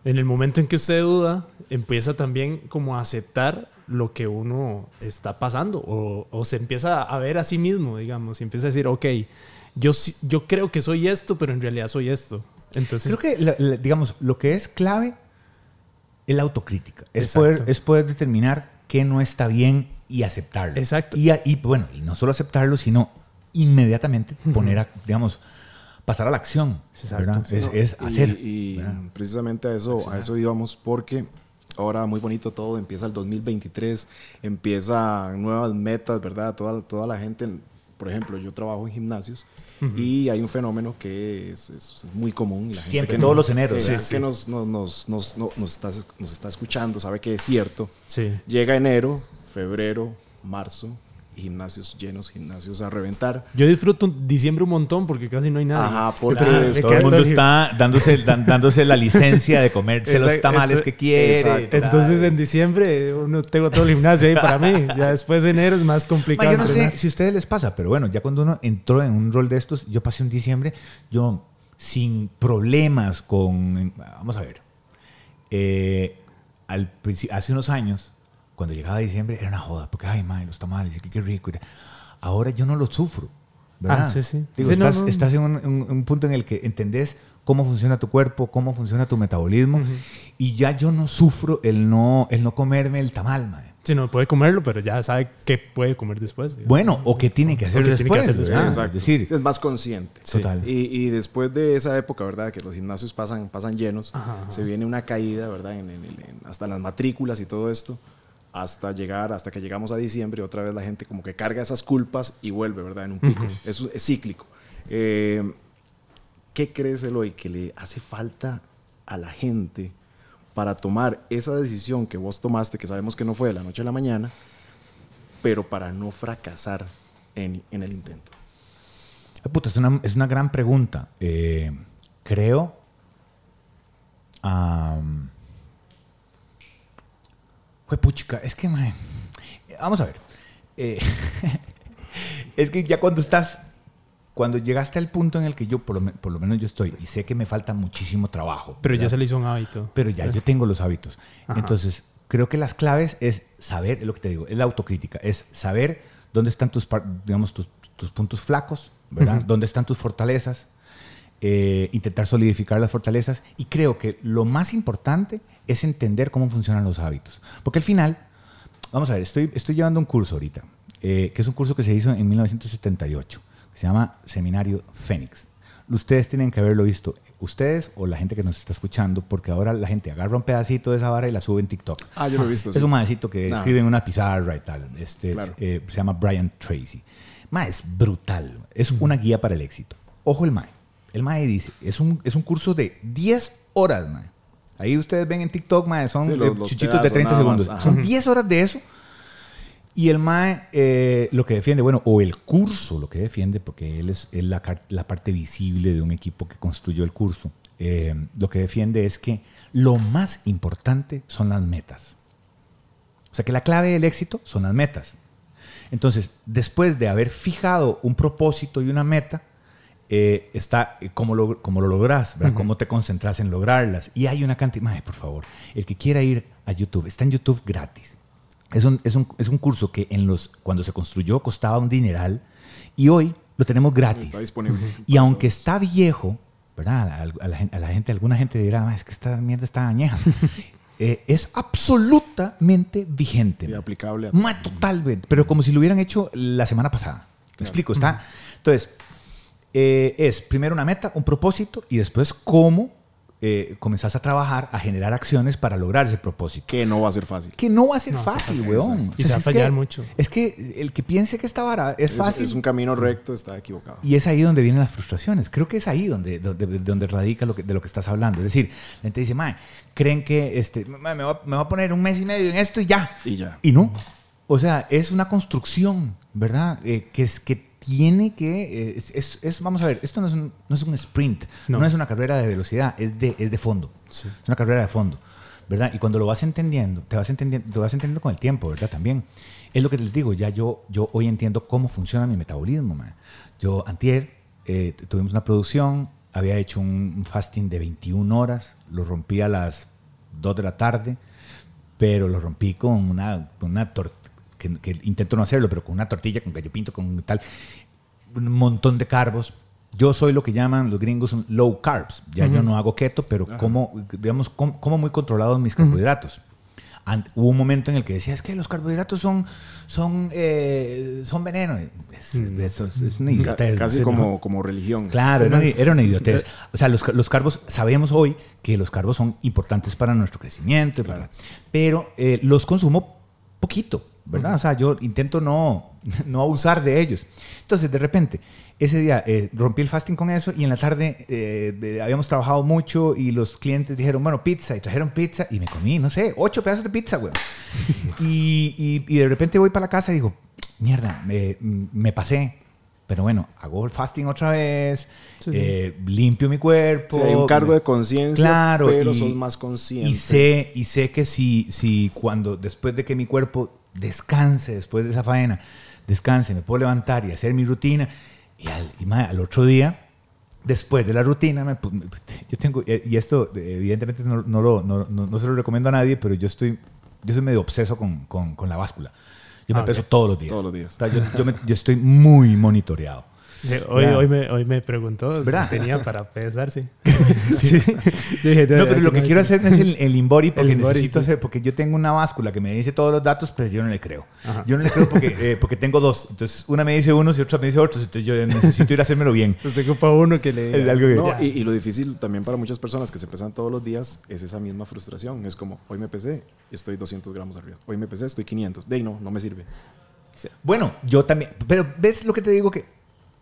en el momento en que usted duda, empieza también como a aceptar lo que uno está pasando o, o se empieza a ver a sí mismo, digamos, y empieza a decir, ok, yo, yo creo que soy esto, pero en realidad soy esto. Entonces,
creo que, la, la, digamos, lo que es clave es la autocrítica, es poder, es poder determinar qué no está bien y aceptarlo.
Exacto.
Y, y, bueno, y no solo aceptarlo, sino inmediatamente uh -huh. poner a, digamos, pasar a la acción. ¿verdad? Sí, es, no, es, hacer.
Y, y precisamente a eso, a eso íbamos porque ahora muy bonito todo, empieza el 2023, empieza nuevas metas, ¿verdad? Toda, toda la gente, por ejemplo, yo trabajo en gimnasios. Uh -huh. Y hay un fenómeno que es, es muy común. La gente
Siempre,
que
todos los eneros.
Que, sí, que Nos, nos, nos, nos, nos, está, nos está escuchando sabe que es cierto.
Sí.
Llega enero, febrero, marzo, gimnasios llenos, gimnasios a reventar.
Yo disfruto diciembre un montón porque casi no hay nada.
Ajá, porque claro,
todo el mundo está dándose, dándose la licencia de comerse los tamales que quiere.
Exacto. Entonces en diciembre uno tengo todo el gimnasio ahí para mí. Ya después de enero es más complicado.
Ma, yo no sé si a ustedes les pasa, pero bueno, ya cuando uno entró en un rol de estos, yo pasé un diciembre, yo sin problemas con, vamos a ver, eh, al, hace unos años cuando llegaba diciembre era una joda, porque, ay, madre, los tamales, qué, qué rico. Ahora yo no lo sufro. ¿verdad?
Ah, sí, sí.
Digo,
sí,
estás,
no, no.
estás en un, un, un, punto en el que entendés cómo funciona tu cuerpo, cómo funciona tu metabolismo, uh -huh. y ya yo no sufro el no, el no comerme el tamal, madre.
Sí, no puede comerlo, pero ya sabe qué puede comer después.
Digamos. Bueno, o qué tiene que hacer, después,
tiene que hacer después.
Exacto. Es, decir, es más consciente.
Total.
Y, y, después de esa época, ¿verdad? Que los gimnasios pasan, pasan llenos, ajá, ajá. se viene una caída, ¿verdad? En, en, en, hasta las matrículas y todo esto hasta llegar, hasta que llegamos a diciembre, otra vez la gente como que carga esas culpas y vuelve, ¿verdad? En un pico. Uh -huh. Eso es cíclico. Eh, ¿Qué crees, Eloy, que le hace falta a la gente para tomar esa decisión que vos tomaste, que sabemos que no fue de la noche a la mañana, pero para no fracasar en, en el intento?
Puta, es, una, es una gran pregunta. Eh, creo... Um, fue puchica, es que, man, vamos a ver. Eh, es que ya cuando estás, cuando llegaste al punto en el que yo, por lo, por lo, menos yo estoy, y sé que me falta muchísimo trabajo.
Pero ¿verdad? ya se le hizo un hábito.
Pero ya yo tengo los hábitos. Ajá. Entonces, creo que las claves es saber, es lo que te digo, es la autocrítica, es saber dónde están tus, digamos, tus, tus puntos flacos, ¿verdad? Uh -huh. Dónde están tus fortalezas. Eh, intentar solidificar las fortalezas y creo que lo más importante es entender cómo funcionan los hábitos. Porque al final, vamos a ver, estoy, estoy llevando un curso ahorita, eh, que es un curso que se hizo en 1978, que se llama Seminario Fénix. Ustedes tienen que haberlo visto, ustedes o la gente que nos está escuchando, porque ahora la gente agarra un pedacito de esa vara y la sube en TikTok.
Ah, yo lo he visto.
Es sí. un maecito que no. escribe en una pizarra y tal. Este, claro. eh, se llama Brian Tracy. Ma, es brutal. Es una guía para el éxito. Ojo el mae El mae dice, es un, es un curso de 10 horas, mae. Ahí ustedes ven en TikTok, mae, son
Sí, los-
eh,
los
chichitos de
pedazos
30
nada más,
segundos. Son 10 horas de eso. Y el MAE eh, lo que defiende, bueno, o el curso lo que defiende, porque él es, la, la parte visible de un equipo que construyó el curso, eh, lo que defiende es que lo más importante son las metas. O sea que la clave del éxito son las metas. Entonces, después de haber fijado un propósito y una meta, eh, está eh, cómo lo, cómo lo logras, ¿verdad? cómo te concentras en lograrlas. Y hay una cantidad, Mae, por favor, el que quiera ir a YouTube, está en YouTube gratis. Es un, es un, es un curso que en los, cuando se construyó costaba un dineral y hoy lo tenemos gratis.
Está disponible.
Y aunque está viejo, ¿verdad? A, a la, gente, a la gente, alguna gente dirá, "Ah, es que esta mierda está añeja. Eh, es absolutamente vigente.
Y aplicable a
totalmente. Pero como si lo hubieran hecho la semana pasada. ¿Me explico? Está. Entonces, eh, es primero una meta, un propósito y después cómo eh, comenzás a trabajar, a generar acciones para lograr ese propósito.
que no va a ser fácil.
Que no va a ser
No,
fácil,
exacto.
weón.
Y se va a fallar
que-
mucho.
Es que el que piense que esta vara es
Es,
fácil.
es un camino recto, está equivocado.
Y es ahí donde vienen las frustraciones. Creo que es ahí donde, donde, donde radica lo que, de lo que estás hablando. Es decir, la gente dice, mae, creen que este, mae, me, va, me va a poner un mes y medio en esto y ya.
Y ya.
Y no. O sea, es una construcción, ¿verdad? Eh, que, es, que tiene que... eh, es, es- es- vamos a ver, esto no es un, no es un sprint, no.
No.
es una carrera de velocidad, es de, es de fondo.
Sí.
Es una carrera de fondo, ¿verdad? Y cuando lo vas entendiendo, te vas entendiendo, te vas entendiendo con el tiempo, ¿verdad? También. Es lo que les digo, ya yo, yo hoy entiendo cómo funciona mi metabolismo, man. Yo, antier, eh, tuvimos una producción, había hecho un, un fasting de 21 horas, lo rompí a las 2 de la tarde, pero lo rompí con una, con una tortilla, que, que intento no hacerlo, pero con una tortilla, con gallo pinto, con tal, un montón de carbos. Yo soy lo que llaman los gringos un low carbs. Ya yo no hago keto, pero como, digamos, com- como muy controlados mis carbohidratos. An- hubo un momento en el que decía, es que los carbohidratos son, son, eh, son veneno. Es, eso es- es una idiotez.
Casi
Sí,
como,
¿no?
como religión.
Claro, era una, era una idiotez. O sea, los, los carbos, sabemos hoy que los carbos son importantes para nuestro crecimiento, y para- pero eh, los consumo poquito, ¿verdad? O sea, yo intento no, no abusar de ellos. Entonces, de repente, ese día eh, rompí el fasting con eso y en la tarde eh, de- habíamos trabajado mucho y los clientes dijeron, bueno, pizza, y trajeron pizza y me comí, no sé, ocho pedazos de pizza, güey. y, y- y de repente voy para la casa y digo, mierda, me, me pasé. Pero bueno, hago el fasting otra vez,
Sí.
eh, limpio mi cuerpo.
Sí, hay un cargo de conciencia,
Claro,
pero
y-
sos más consciente.
Y sé, y sé que si, si cuando, después de que mi cuerpo descanse, después de esa faena, descanse, me puedo levantar y hacer mi rutina, y al, y, al otro día, después de la rutina, me yo tengo, eh, y esto eh, evidentemente no, no, lo- no, no- se lo recomiendo a nadie, pero yo estoy, yo soy medio obseso con, con, con la báscula. Yo me
Ah,
peso
ok.
todos los días.
Todos los días.
O sea, yo, yo me- yo estoy muy monitoreado.
Sí, hoy, me, hoy me preguntó si tenía para pesar, sí. Sí. Yo dije,
No, pero lo que quiero hacer es el, el Inbody porque
El Inbody,
necesito
sí.
hacer, porque yo tengo una báscula que me dice todos los datos, pero yo no le creo.
Ajá.
Yo no le creo porque, eh, porque tengo dos. Entonces, una me dice unos y otra me dice otros. Entonces, yo necesito ir a hacérmelo bien.
Usted ocupa uno que le
Es algo que-
No, y, y lo difícil también para muchas personas que se pesan todos los días es esa misma frustración. Es como, hoy me pesé y estoy 200 gramos arriba. Hoy me pesé, estoy 500. De ahí no, no me sirve.
Bueno, yo también. Pero, ¿ves lo que te digo? Que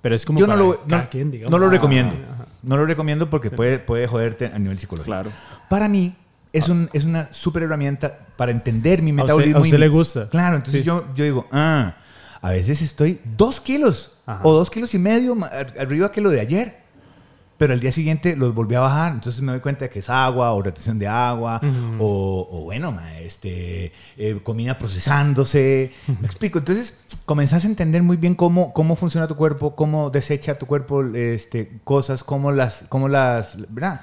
Pero es como
yo no
para
lo,
cada
no,
quien, digamos.
no lo
Ah,
recomiendo.
ajá.
No lo recomiendo porque puede, puede joderte a nivel psicológico.
Claro.
Para mí, es, un, es una súper herramienta para entender mi
A usted-
metabolismo.
a usted
y-
le gusta.
Claro, entonces
Sí.
yo, yo digo, ah, a veces estoy dos kilos
Ajá.
o dos kilos y medio arriba que lo de ayer. Pero al día siguiente los volví a bajar, entonces me doy cuenta de que es agua o retención de agua o, o bueno, este, eh, comida procesándose. Me explico. Entonces comenzás a entender muy bien cómo, cómo funciona tu cuerpo, cómo desecha tu cuerpo este, cosas, cómo las, cómo las, ¿verdad?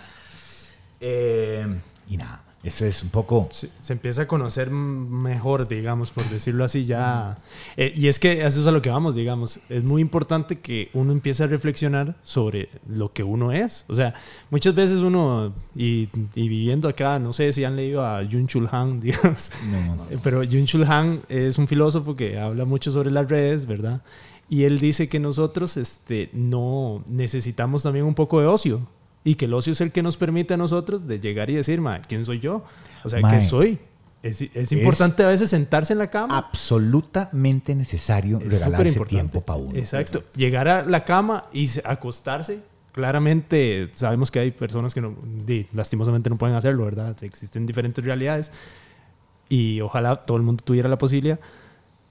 Eh, y nada, eso es un poco...
Sí, se empieza a conocer mejor, digamos, por decirlo así, ya. Eh, y es que eso es a lo que vamos, digamos. Es muy importante que uno empiece a reflexionar sobre lo que uno es. O sea, muchas veces uno, y, y viviendo acá, no sé si han leído a Jun Chul Han, digamos.
No, no, no.
Pero Jun Chul Han es un filósofo que habla mucho sobre las redes, ¿verdad? Y él dice que nosotros este, no necesitamos también un poco de ocio. Y que el ocio es el que nos permite a nosotros de llegar y decir, "Ma, ¿quién soy yo? O sea,
Mae.
¿qué soy? Es, es importante a veces sentarse en la cama.
absolutamente necesario
Es
regalarse tiempo para uno.
Exacto. Llegar a la cama y se- acostarse claramente sabemos que hay personas que no, lastimosamente no pueden hacerlo, ¿verdad? Existen diferentes realidades y ojalá todo el mundo tuviera la posibilidad,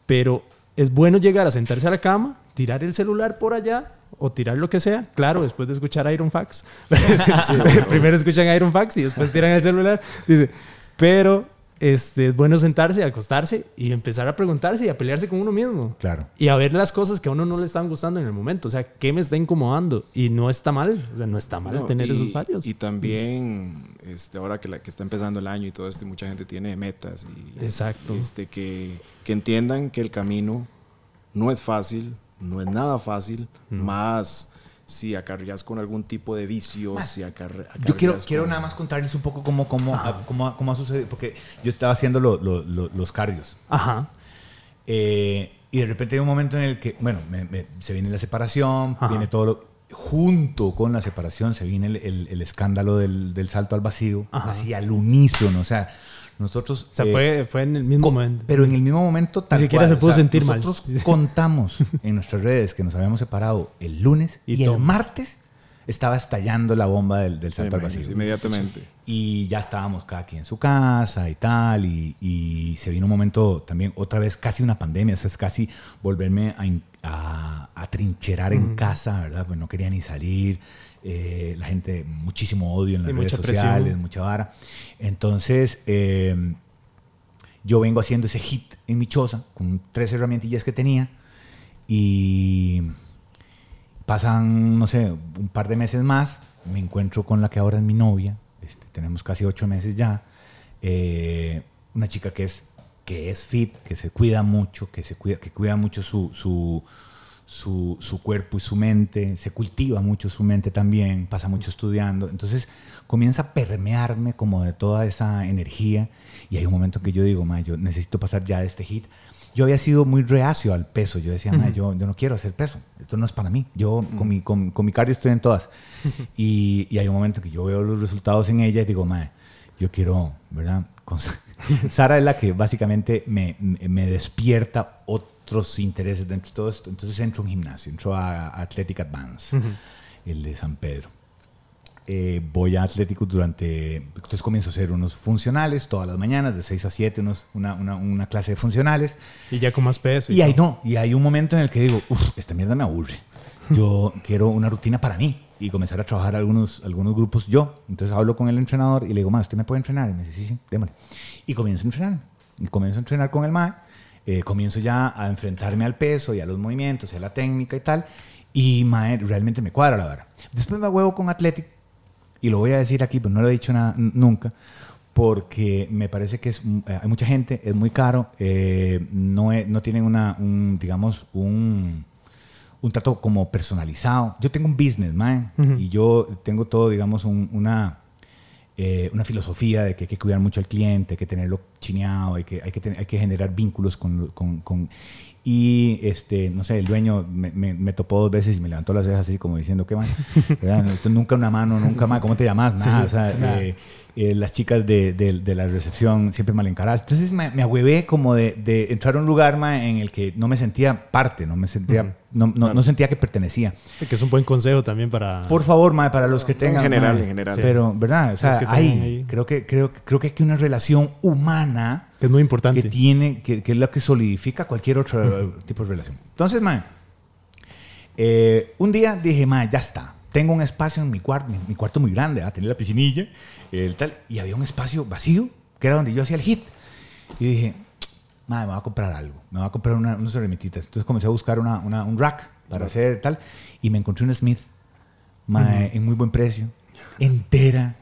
pero es bueno llegar a sentarse a la cama, tirar el celular por allá o tirar lo que sea, claro, después de escuchar Iron Fax. Primero escuchan Iron Fax y después tiran el celular. Dice, pero este, es bueno sentarse, acostarse y empezar a preguntarse y a pelearse con uno mismo.
Claro.
Y a ver las cosas que a uno no le están gustando en el momento. O sea, ¿qué me está incomodando? Y no está mal. O sea, no está mal
No,
tener
y-
esos fallos.
Y también, este, ahora que, la, que está empezando el año y todo esto, y mucha gente tiene metas. Y,
Exacto.
Este, que, que entiendan que el camino no es fácil, no es nada fácil, más si acarreas con algún tipo de vicio, si acarre-
Yo quiero,
acarreas
quiero
con-
nada más contarles un poco cómo, cómo, ha- cómo, cómo ha sucedido, porque yo estaba haciendo lo- lo- lo- los cardios.
Ajá.
Eh, y de repente hay un momento en el que, bueno, me- me- se viene la separación,
Ajá.
viene todo lo- Junto con la separación se viene el, el- el escándalo del, del salto al vacío,
Ajá.
así al unísono. O sea, nosotros.
O sea,
eh,
fue, fue en el mismo momento.
Pero en el mismo momento tal
siquiera
cual,
se pudo sentir mal.
nosotros contamos en nuestras redes que nos habíamos separado el lunes
Y
y, el martes estaba estallando la bomba del, del salto al vacío.
Inmediatamente.
Y ya estábamos cada quien en su casa y tal. Y, y se vino un momento también, otra vez, casi una pandemia. O sea, es casi volverme a, a, a trincherar en casa, ¿verdad? Pues no quería ni salir. eh, la gente, muchísimo odio en las
Y
redes
mucha presión.
sociales, mucha vara. Entonces, eh, yo vengo haciendo ese hit en mi choza con tres herramientillas que tenía. Y pasan, no sé, un par de meses más, me encuentro con la que ahora es mi novia, este, tenemos casi ocho meses ya, eh, una chica que es, que es fit, que se cuida mucho, que, se cuida, que cuida mucho su, su, su, cuerpo y su mente, se cultiva mucho su mente también, pasa mucho estudiando, entonces comienza a permearme como de toda esa energía y hay un momento que yo digo, "Ma, yo necesito pasar ya de este hit. Yo había sido muy reacio al peso. Yo decía, "Ma, yo, yo no quiero hacer peso. Esto no es para mí. Yo con, mi, con, con mi cardio estoy en todas. y, y hay un momento que yo veo los resultados en ella y digo, "Ma, yo quiero, ¿verdad? Con Sara es la que básicamente me, me- despierta otros intereses dentro de todo esto. Entonces entro a un gimnasio, entro a Athletic Advance, el de San Pedro. Eh, voy a Atlético durante, entonces comienzo a hacer unos funcionales todas las mañanas, de 6 a 7, unos, una, una, una clase de funcionales.
Y ya con más peso.
Y ahí no, y hay un momento en el que digo, uff, esta mierda me aburre. Yo quiero una rutina para mí y comenzar a trabajar algunos, algunos grupos yo. Entonces hablo con el entrenador y le digo, ma, ¿usted me puede entrenar? Y me dice, sí, sí, démosle. Y comienzo a entrenar. Y comienzo a entrenar con el ma. eh, comienzo ya a enfrentarme al peso y a los movimientos y a la técnica y tal. Y mae, realmente me cuadra la vara. Después me huevo con Athletic y lo voy a decir aquí, pero no lo he dicho na- nunca, porque me parece que es, mm, eh, hay mucha gente, es muy caro, eh, no, es- no tienen una, un, digamos, un, un trato como personalizado. Yo tengo un business, man, y yo tengo todo, digamos, un- una, eh, una filosofía de que hay que cuidar mucho al cliente, hay que tenerlo chineado, hay que, hay que, tener- hay que generar vínculos con, con- con- y este, no sé, el dueño me, me- me topó dos veces y me levantó las cejas así como diciendo, ¿qué más? Nunca una mano, nunca más, ¿cómo te llamas?
Sí,
Nada,
sí,
o sea,
nada.
eh, eh, las chicas de, de- de la recepción siempre mal encaradas. Entonces me, me agüevé como de, de entrar a un lugar ma, en el que no me sentía parte, no me sentía, no, no- no sentía que pertenecía.
Que es un buen consejo también para...
Por favor, ma, para los que tengan.
general,
ma,
en general.
Pero, ¿verdad? O sea,
que
hay,
ahí.
creo que, creo, creo que hay que una relación humana
que es muy importante.
que tiene, que, que es lo que solidifica cualquier otro tipo de relación. Entonces, ma, eh, un día dije, ma, ya está. Tengo un espacio en mi cuarto, mi, mi cuarto muy grande, ¿ah? tenía la piscinilla, el tal, y había un espacio vacío, que era donde yo hacía el hit. Y dije, ma, me voy a comprar algo, me voy a comprar una, unas herramientitas. Entonces comencé a buscar una, una- un rack para hacer tal, y me encontré un Smith, ma, en muy buen precio, entera,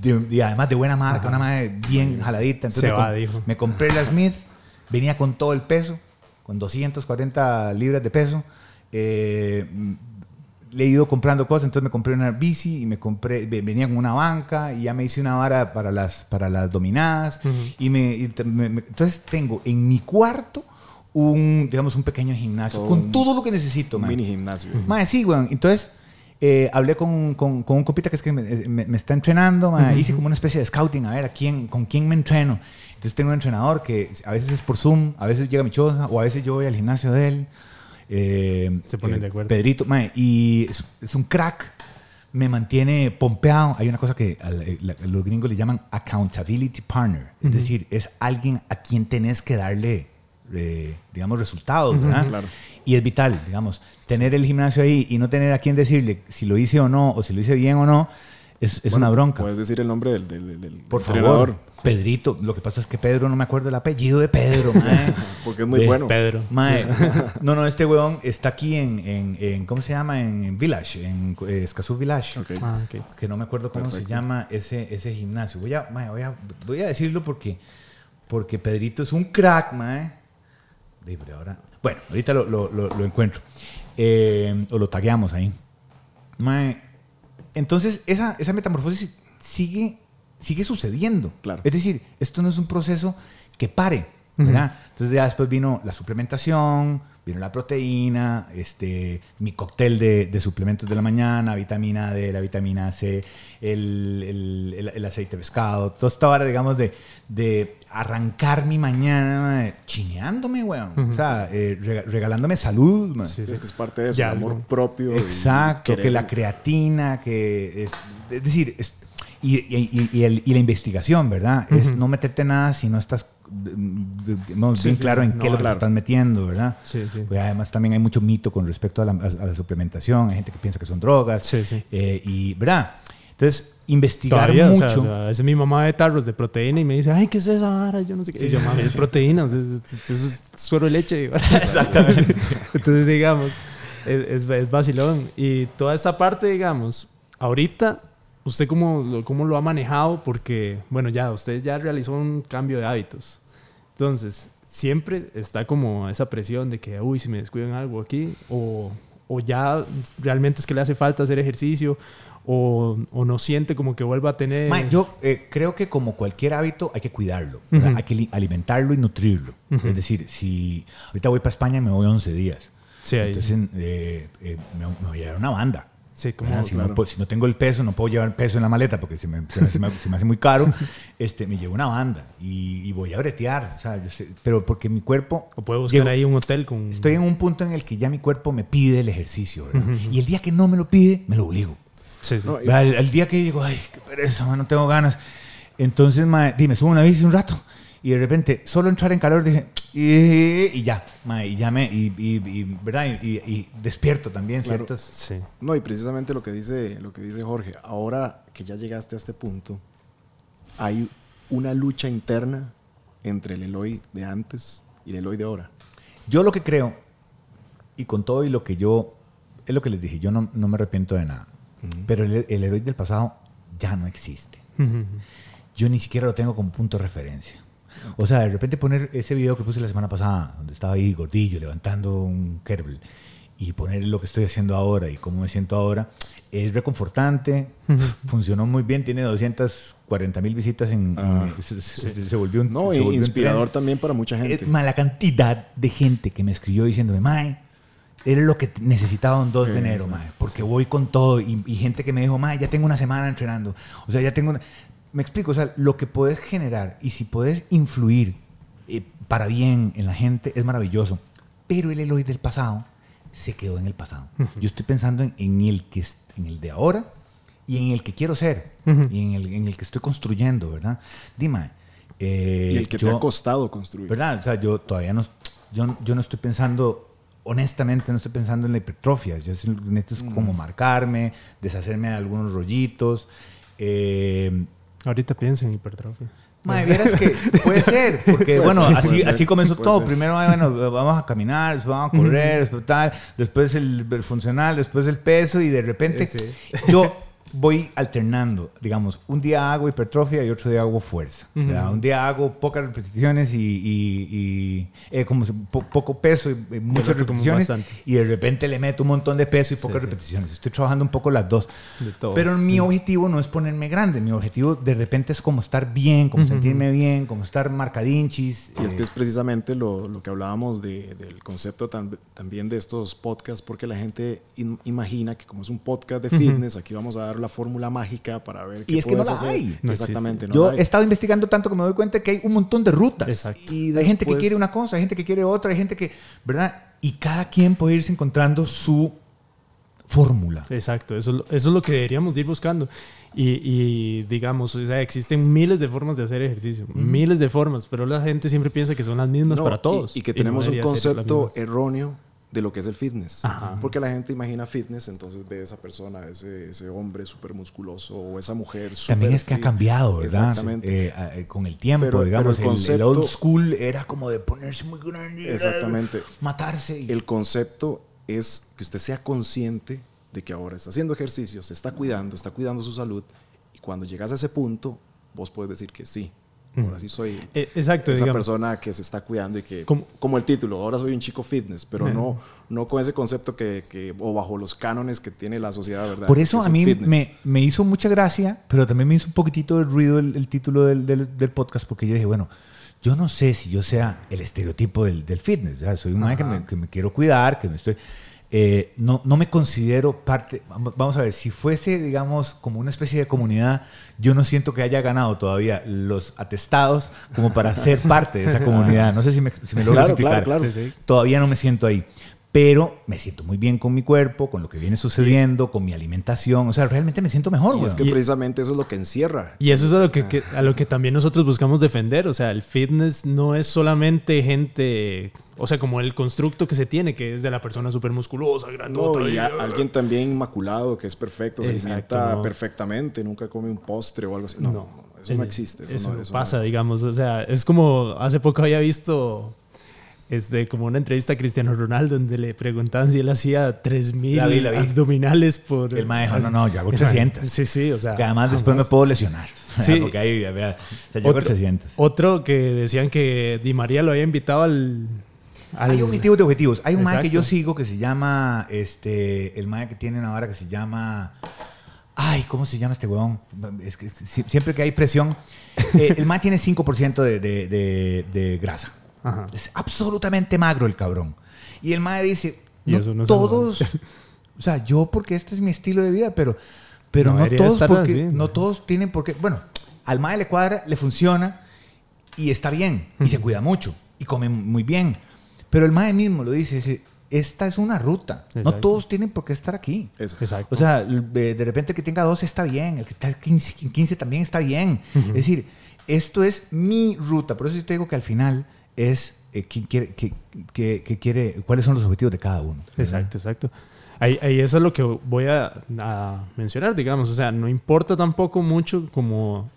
de- y además de buena marca, una madre bien jaladita. Entonces
Se
me,
va, dijo.
me compré la Smith, venía con todo el peso, con 240 libras de peso. Eh, le he ido comprando cosas, entonces me compré una bici y me compré, ve- venía con una banca y ya me hice una vara para las, para las dominadas.
Ujú.
y me, y me- me- entonces tengo en mi cuarto un, digamos, un pequeño gimnasio
Todo
con
un-
todo lo que necesito,
Un
man.
mini gimnasio.
Mae, sí, weón. Entonces, eh, hablé con, con, con un copita que es que me, eh, me- me está entrenando. mae. Hice como una especie de scouting, a ver, ¿a quién, con quién me entreno. Entonces, tengo un entrenador que a veces es por Zoom, a veces llega a mi choza, o a veces yo voy al gimnasio de él. Eh,
Se ponen
eh,
de acuerdo.
Pedrito, mae, y es, es un crack. Me mantiene pompeado. Hay una cosa que a la- la- los gringos le llaman accountability partner. Es decir, es alguien a quien tenés que darle, eh, digamos, resultados, ¿verdad?
Claro.
Y es vital, digamos, tener el gimnasio ahí y no tener a quien decirle si lo hice o no, o si lo hice bien o no, es, es
Bueno,
una bronca.
Puedes decir el nombre del, del, del
Por
entrenador.
favor, Pedrito. Lo que pasa es que Pedro, no me acuerdo el apellido de Pedro, mae.
Porque es muy
De
bueno.
Pedro.
Mae, no, no, este huevón está aquí en, en, en- ¿cómo se llama? En, en Village, en eh, Escazú Village.
Ok.
Ah, ok.
Que no me acuerdo cómo se llama ese, ese gimnasio. Voy a, mae, voy, a, voy a decirlo porque, porque Pedrito es un crack, mae. Pero ahora, bueno, ahorita lo, lo- lo- lo encuentro. Eh, o lo tagueamos ahí. Mae, entonces, esa, esa metamorfosis sigue, sigue sucediendo.
Claro.
Es decir, esto no es un proceso que pare, ¿verdad? Entonces ya después vino la suplementación, vino la proteína, este, mi cóctel de, de suplementos de la mañana, vitamina D, la vitamina C, el, el- el- el aceite de pescado, toda esta hora, digamos, de, de arrancar mi mañana chineándome, weón. O sea, eh, rega- regalándome salud, mae.
Sí, es que es parte de eso,
Ya,
el amor propio.
Exacto, que la creatina, que es, es decir, es- y, y- y- y el- y la investigación, ¿verdad? Es no meterte nada si no estás digamos,
Sí,
bien
sí,
claro en
no,
qué es lo que
claro.
te estás metiendo, ¿verdad?
Sí, sí.
Pues además también hay mucho mito con respecto a la, a- a la suplementación, hay gente que piensa que son drogas,
Sí, sí.
eh, y, ¿verdad? Entonces, investigar
Todavía, o sea,
mucho.
a veces mi mamá de tarros de proteína y me dice, ay, ¿qué es esa vara? Yo no sé qué. Y yo, mami, es proteína, o sea, es, es- es suero de leche. Exactamente. Entonces, digamos, es, es, vacilón. Y toda esta parte, digamos, ahorita, ¿usted cómo, cómo lo ha manejado? Porque, bueno, ya, usted ya realizó un cambio de hábitos. Entonces, siempre está como esa presión de que, uy, si me descuido en algo aquí, o, o ya realmente es que le hace falta hacer ejercicio, o, o no siente como que vuelva a tener...
Yo eh, creo que como cualquier hábito hay que cuidarlo, ¿verdad?
Ujú.
hay que li- alimentarlo y nutrirlo.
Ujú.
Es decir, si ahorita voy para España me voy 11 días.
Sí,
Entonces eh, eh, me, me voy a llevar una banda.
Sí, como...
¿verdad? si, no,
claro.
puedo- si no tengo el peso, no puedo llevar el peso en la maleta porque se me, se me- se me- se me hace muy caro, este, me llevo una banda y, y voy a bretear. O sea, yo sé- pero porque mi cuerpo...
O puede buscar
Llego-
ahí un hotel con...
Estoy en un punto en el que ya mi cuerpo me pide el ejercicio. ¿verdad? Y el día que no me lo pide, me lo obligo.
Sí, sí.
No, y-.
El, el día que digo, ay, qué pereza, man, no tengo ganas. Entonces, ma, dime, subo una bici un rato. Y de repente, solo entrar en calor, dije, y, y ya, ma, y ya me, y, y- y, ¿verdad? Y, y- y despierto también
Claro.
ciertas...
Sí.
No, y precisamente lo que dice, lo que dice Jorge, ahora que ya llegaste a este punto, hay una lucha interna entre el Eloy de antes y el Eloy de ahora.
Yo lo que creo, y con todo y lo que yo, es lo que les dije, yo no, no me arrepiento de nada. Pero el, el héroe del pasado ya no existe.
Ujú.
yo ni siquiera lo tengo como punto de referencia. O sea, de repente poner ese video que puse la semana pasada, donde estaba ahí gordillo, levantando un kettlebell, y poner lo que estoy haciendo ahora y cómo me siento ahora, es reconfortante, funcionó muy bien, tiene 240 mil visitas en... en-
Ah,
se, volvió un...
No,
se volvió
inspirador también para mucha gente.
Eh, ma, la cantidad de gente que me escribió diciéndome, Mae, era lo que necesitaba un 2 de
Sí,
enero,
sí,
mae, porque voy con todo. Y, y gente que me dijo, Mae, ya tengo una semana entrenando. O sea, ya tengo una... Me explico, o sea, lo que puedes generar y si puedes influir eh, para bien en la gente es maravilloso. Pero el Eloy del pasado se quedó en el pasado. Yo estoy pensando en, en el que en el de ahora y en el que quiero ser
Ujú.
y en el, en el que estoy construyendo, ¿verdad? Dime. eh,
y el que te
yo-
ha costado construir.
¿Verdad? O sea, yo todavía no, yo, yo no estoy pensando, honestamente, no estoy pensando en la hipertrofia. Yo necesito es como marcarme, deshacerme de algunos rollitos. Eh,
Ahorita piensa en hipertrofia.
Madre, vieras que puede ser, porque
Puede
bueno,
ser,
así, así comenzó
puede
todo.
ser.
Primero, bueno, vamos a caminar, después vamos a correr, después tal, después el, el funcional, después el peso y de repente
Sí.
yo voy alternando, digamos, un día hago hipertrofia y otro día hago fuerza. ¿verdad?
Ujú.
Un día hago pocas repeticiones y, y- y, eh, como po- poco peso y, y muchas repeticiones y de repente le meto un montón de peso y
Sí,
pocas
sí.
repeticiones. Estoy trabajando un poco las dos. Pero mi objetivo no es ponerme grande, mi objetivo de repente es como estar bien, como
Ujú.
sentirme bien, como estar marcadinchis.
Y es que
eh,
es precisamente lo, lo que hablábamos de- del concepto tam- también de estos podcasts, porque la gente in- imagina que como es un podcast de fitness, aquí vamos a dar la fórmula mágica para ver qué
Y es que no la
hacer.
hay.
No
Exactamente. no
Yo
la hay.
he estado investigando tanto que me doy cuenta que hay un montón de rutas.
Exacto.
Y hay gente que quiere una cosa, hay gente que quiere otra, hay gente que, ¿verdad? Y cada quien puede irse encontrando su fórmula.
Exacto, eso, es lo- eso es lo que deberíamos ir buscando. Y, y, digamos, o sea, existen miles de formas de hacer ejercicio, miles de formas, pero la gente siempre piensa que son las mismas
No,
para
y-
todos.
Y, que
no
tenemos un
debería ser las
concepto erróneo de lo que es el fitness.
Ajá.
Porque la gente imagina fitness, entonces ve a esa persona, ese, ese hombre súper musculoso o esa mujer
También
súper
es que ha cambiado, ¿verdad?
Exactamente.
Eh, eh, con el tiempo,
Pero-
digamos,
pero el
el, el old
concepto-
school era como de ponerse muy grande,
Exactamente.
matarse. y-
El concepto es que usted sea consciente de que ahora está haciendo ejercicio, se está cuidando, está cuidando su salud. Y cuando llegas a ese punto, vos puedes decir que sí. Ahora sí soy
Eh, exacto,
esa
digamos.
persona que se está cuidando y que,
Como-
como, el título, ahora soy un chico fitness, pero no, no con ese concepto que, que- o bajo los cánones que tiene la sociedad, ¿verdad?
Por eso a mí me, me hizo mucha gracia, pero también me hizo un poquitito de ruido el, el título del, del- del podcast, porque yo dije, bueno, yo no sé si yo sea el estereotipo del, del fitness. ¿verdad? Soy un man que me, que me quiero cuidar, que me estoy... eh, no, no me considero parte... vamos- a ver, si fuese, digamos, como una especie de comunidad, yo no siento que haya ganado todavía los atestados como para ser parte de esa comunidad. No sé si me, si me logro
Claro,
explicar.
claro, claro.
Todavía no me siento ahí. Pero me siento muy bien con mi cuerpo, con lo que viene sucediendo, con mi alimentación. O sea, realmente me siento mejor,
Y es que precisamente eso es lo que encierra.
Y eso es a lo que, que- a lo que también nosotros buscamos defender. O sea, el fitness no es solamente gente, o sea, como el constructo que se tiene, que es de la persona súper musculosa,
No,
grandota.
y
y-
a- alguien también inmaculado, que es perfecto, se
Exacto,
alimenta
no.
perfectamente, nunca come un postre o algo así. No, eso no existe. Eso,
Eso
no,
no
eso
pasa,
no-
digamos. O sea, es como hace poco había visto este, como una entrevista a Cristiano Ronaldo donde le preguntaban si él hacía 3000
La vi, la vi.
abdominales por.
El mae dijo, no, no, yo hago 300.
Sí, sí, o sea.
Que además después me puedo lesionar.
Sí.
Porque ahí, vea, o sea, yo hago
Otro,
300.
otro que decían que Di María lo había invitado al. al-
Hay objetivos de objetivos. Hay un mae que yo sigo que se llama, este, el mae que tiene una vara que se llama, ay, ¿cómo se llama este huevón? Es que si- siempre que hay presión, eh, el mae tiene 5% de, de, de, de grasa.
Ajá.
Es absolutamente magro el cabrón. Y el mae dice,
Y
no
eso no
todos, o sea, yo porque este es mi estilo de vida, pero, pero
No
no, todos porque,
así,
no
¿no?
todos tienen por qué, bueno, al mae le cuadra, le funciona y está bien y se cuida mucho y come muy bien. Pero el mae mismo lo dice, dice, esta es una ruta. No
Exacto.
todos tienen por qué estar aquí.
Eso.
Exacto.
O sea, de de repente el que tenga 12 está bien, el que está 15, 15 también está bien. Es decir, esto es mi ruta. Por eso yo te digo que al final es eh, quién quiere, que, que- que quiere, cuáles son los objetivos de cada uno.
Exacto, exacto. Ahí, ahí eso es lo que voy a, a mencionar, digamos. O sea, no importa tampoco mucho como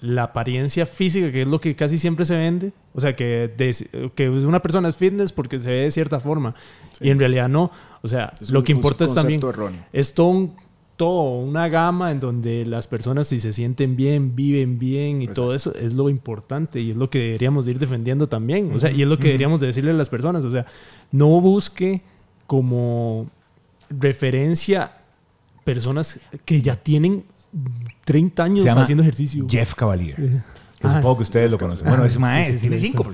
la apariencia física, que es lo que casi siempre se vende. O sea, que, de- que una persona es fitness porque se ve de cierta forma. Y en realidad no. O sea,
Es
lo
un-
que
un
importa es también...
erróneo.
Es todo, un- todo una gama en donde las personas si se sienten bien, viven bien y todo eso es lo importante y es lo que deberíamos de ir defendiendo también. O sea, y es lo que deberíamos de decirle a las personas. O sea, no busque como referencia personas que ya tienen 30 años haciendo ejercicio.
Jeff Cavalier. Que
Ah,
supongo que ustedes lo conocen. Bueno, es
sí,
maestro,
sí, sí,
tiene cinco.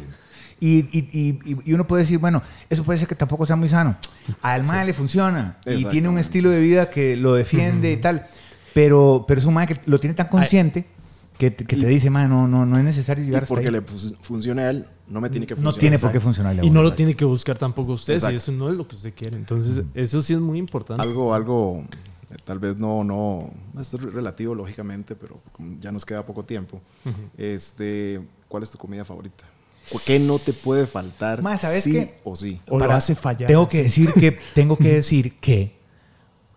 Sí.
Y, y, y, y uno puede decir, bueno, eso puede ser que tampoco sea muy sano. Al mae le funciona y tiene un estilo de vida que lo defiende y tal. Pero, pero es un mae que lo tiene tan consciente que, te- que te
Y-
dice, mae, no, no, no es necesario
Y
llegar hasta
porque
ahí.
le fu- funcione a él, no me tiene que
No
funcionar.
tiene por qué funcionarle a
Y no lo tiene que buscar tampoco usted, si eso no es lo que usted quiere. Entonces, eso sí es muy importante.
Algo, algo, eh, tal vez no, no, esto es relativo lógicamente, pero ya nos queda poco tiempo. Este, ¿cuál es tu comida favorita? ¿Por qué no te puede faltar?
Ma, ¿sabes
sí
qué?
o sí.
O lo hace fallar.
Tengo que decir que, tengo que, decir que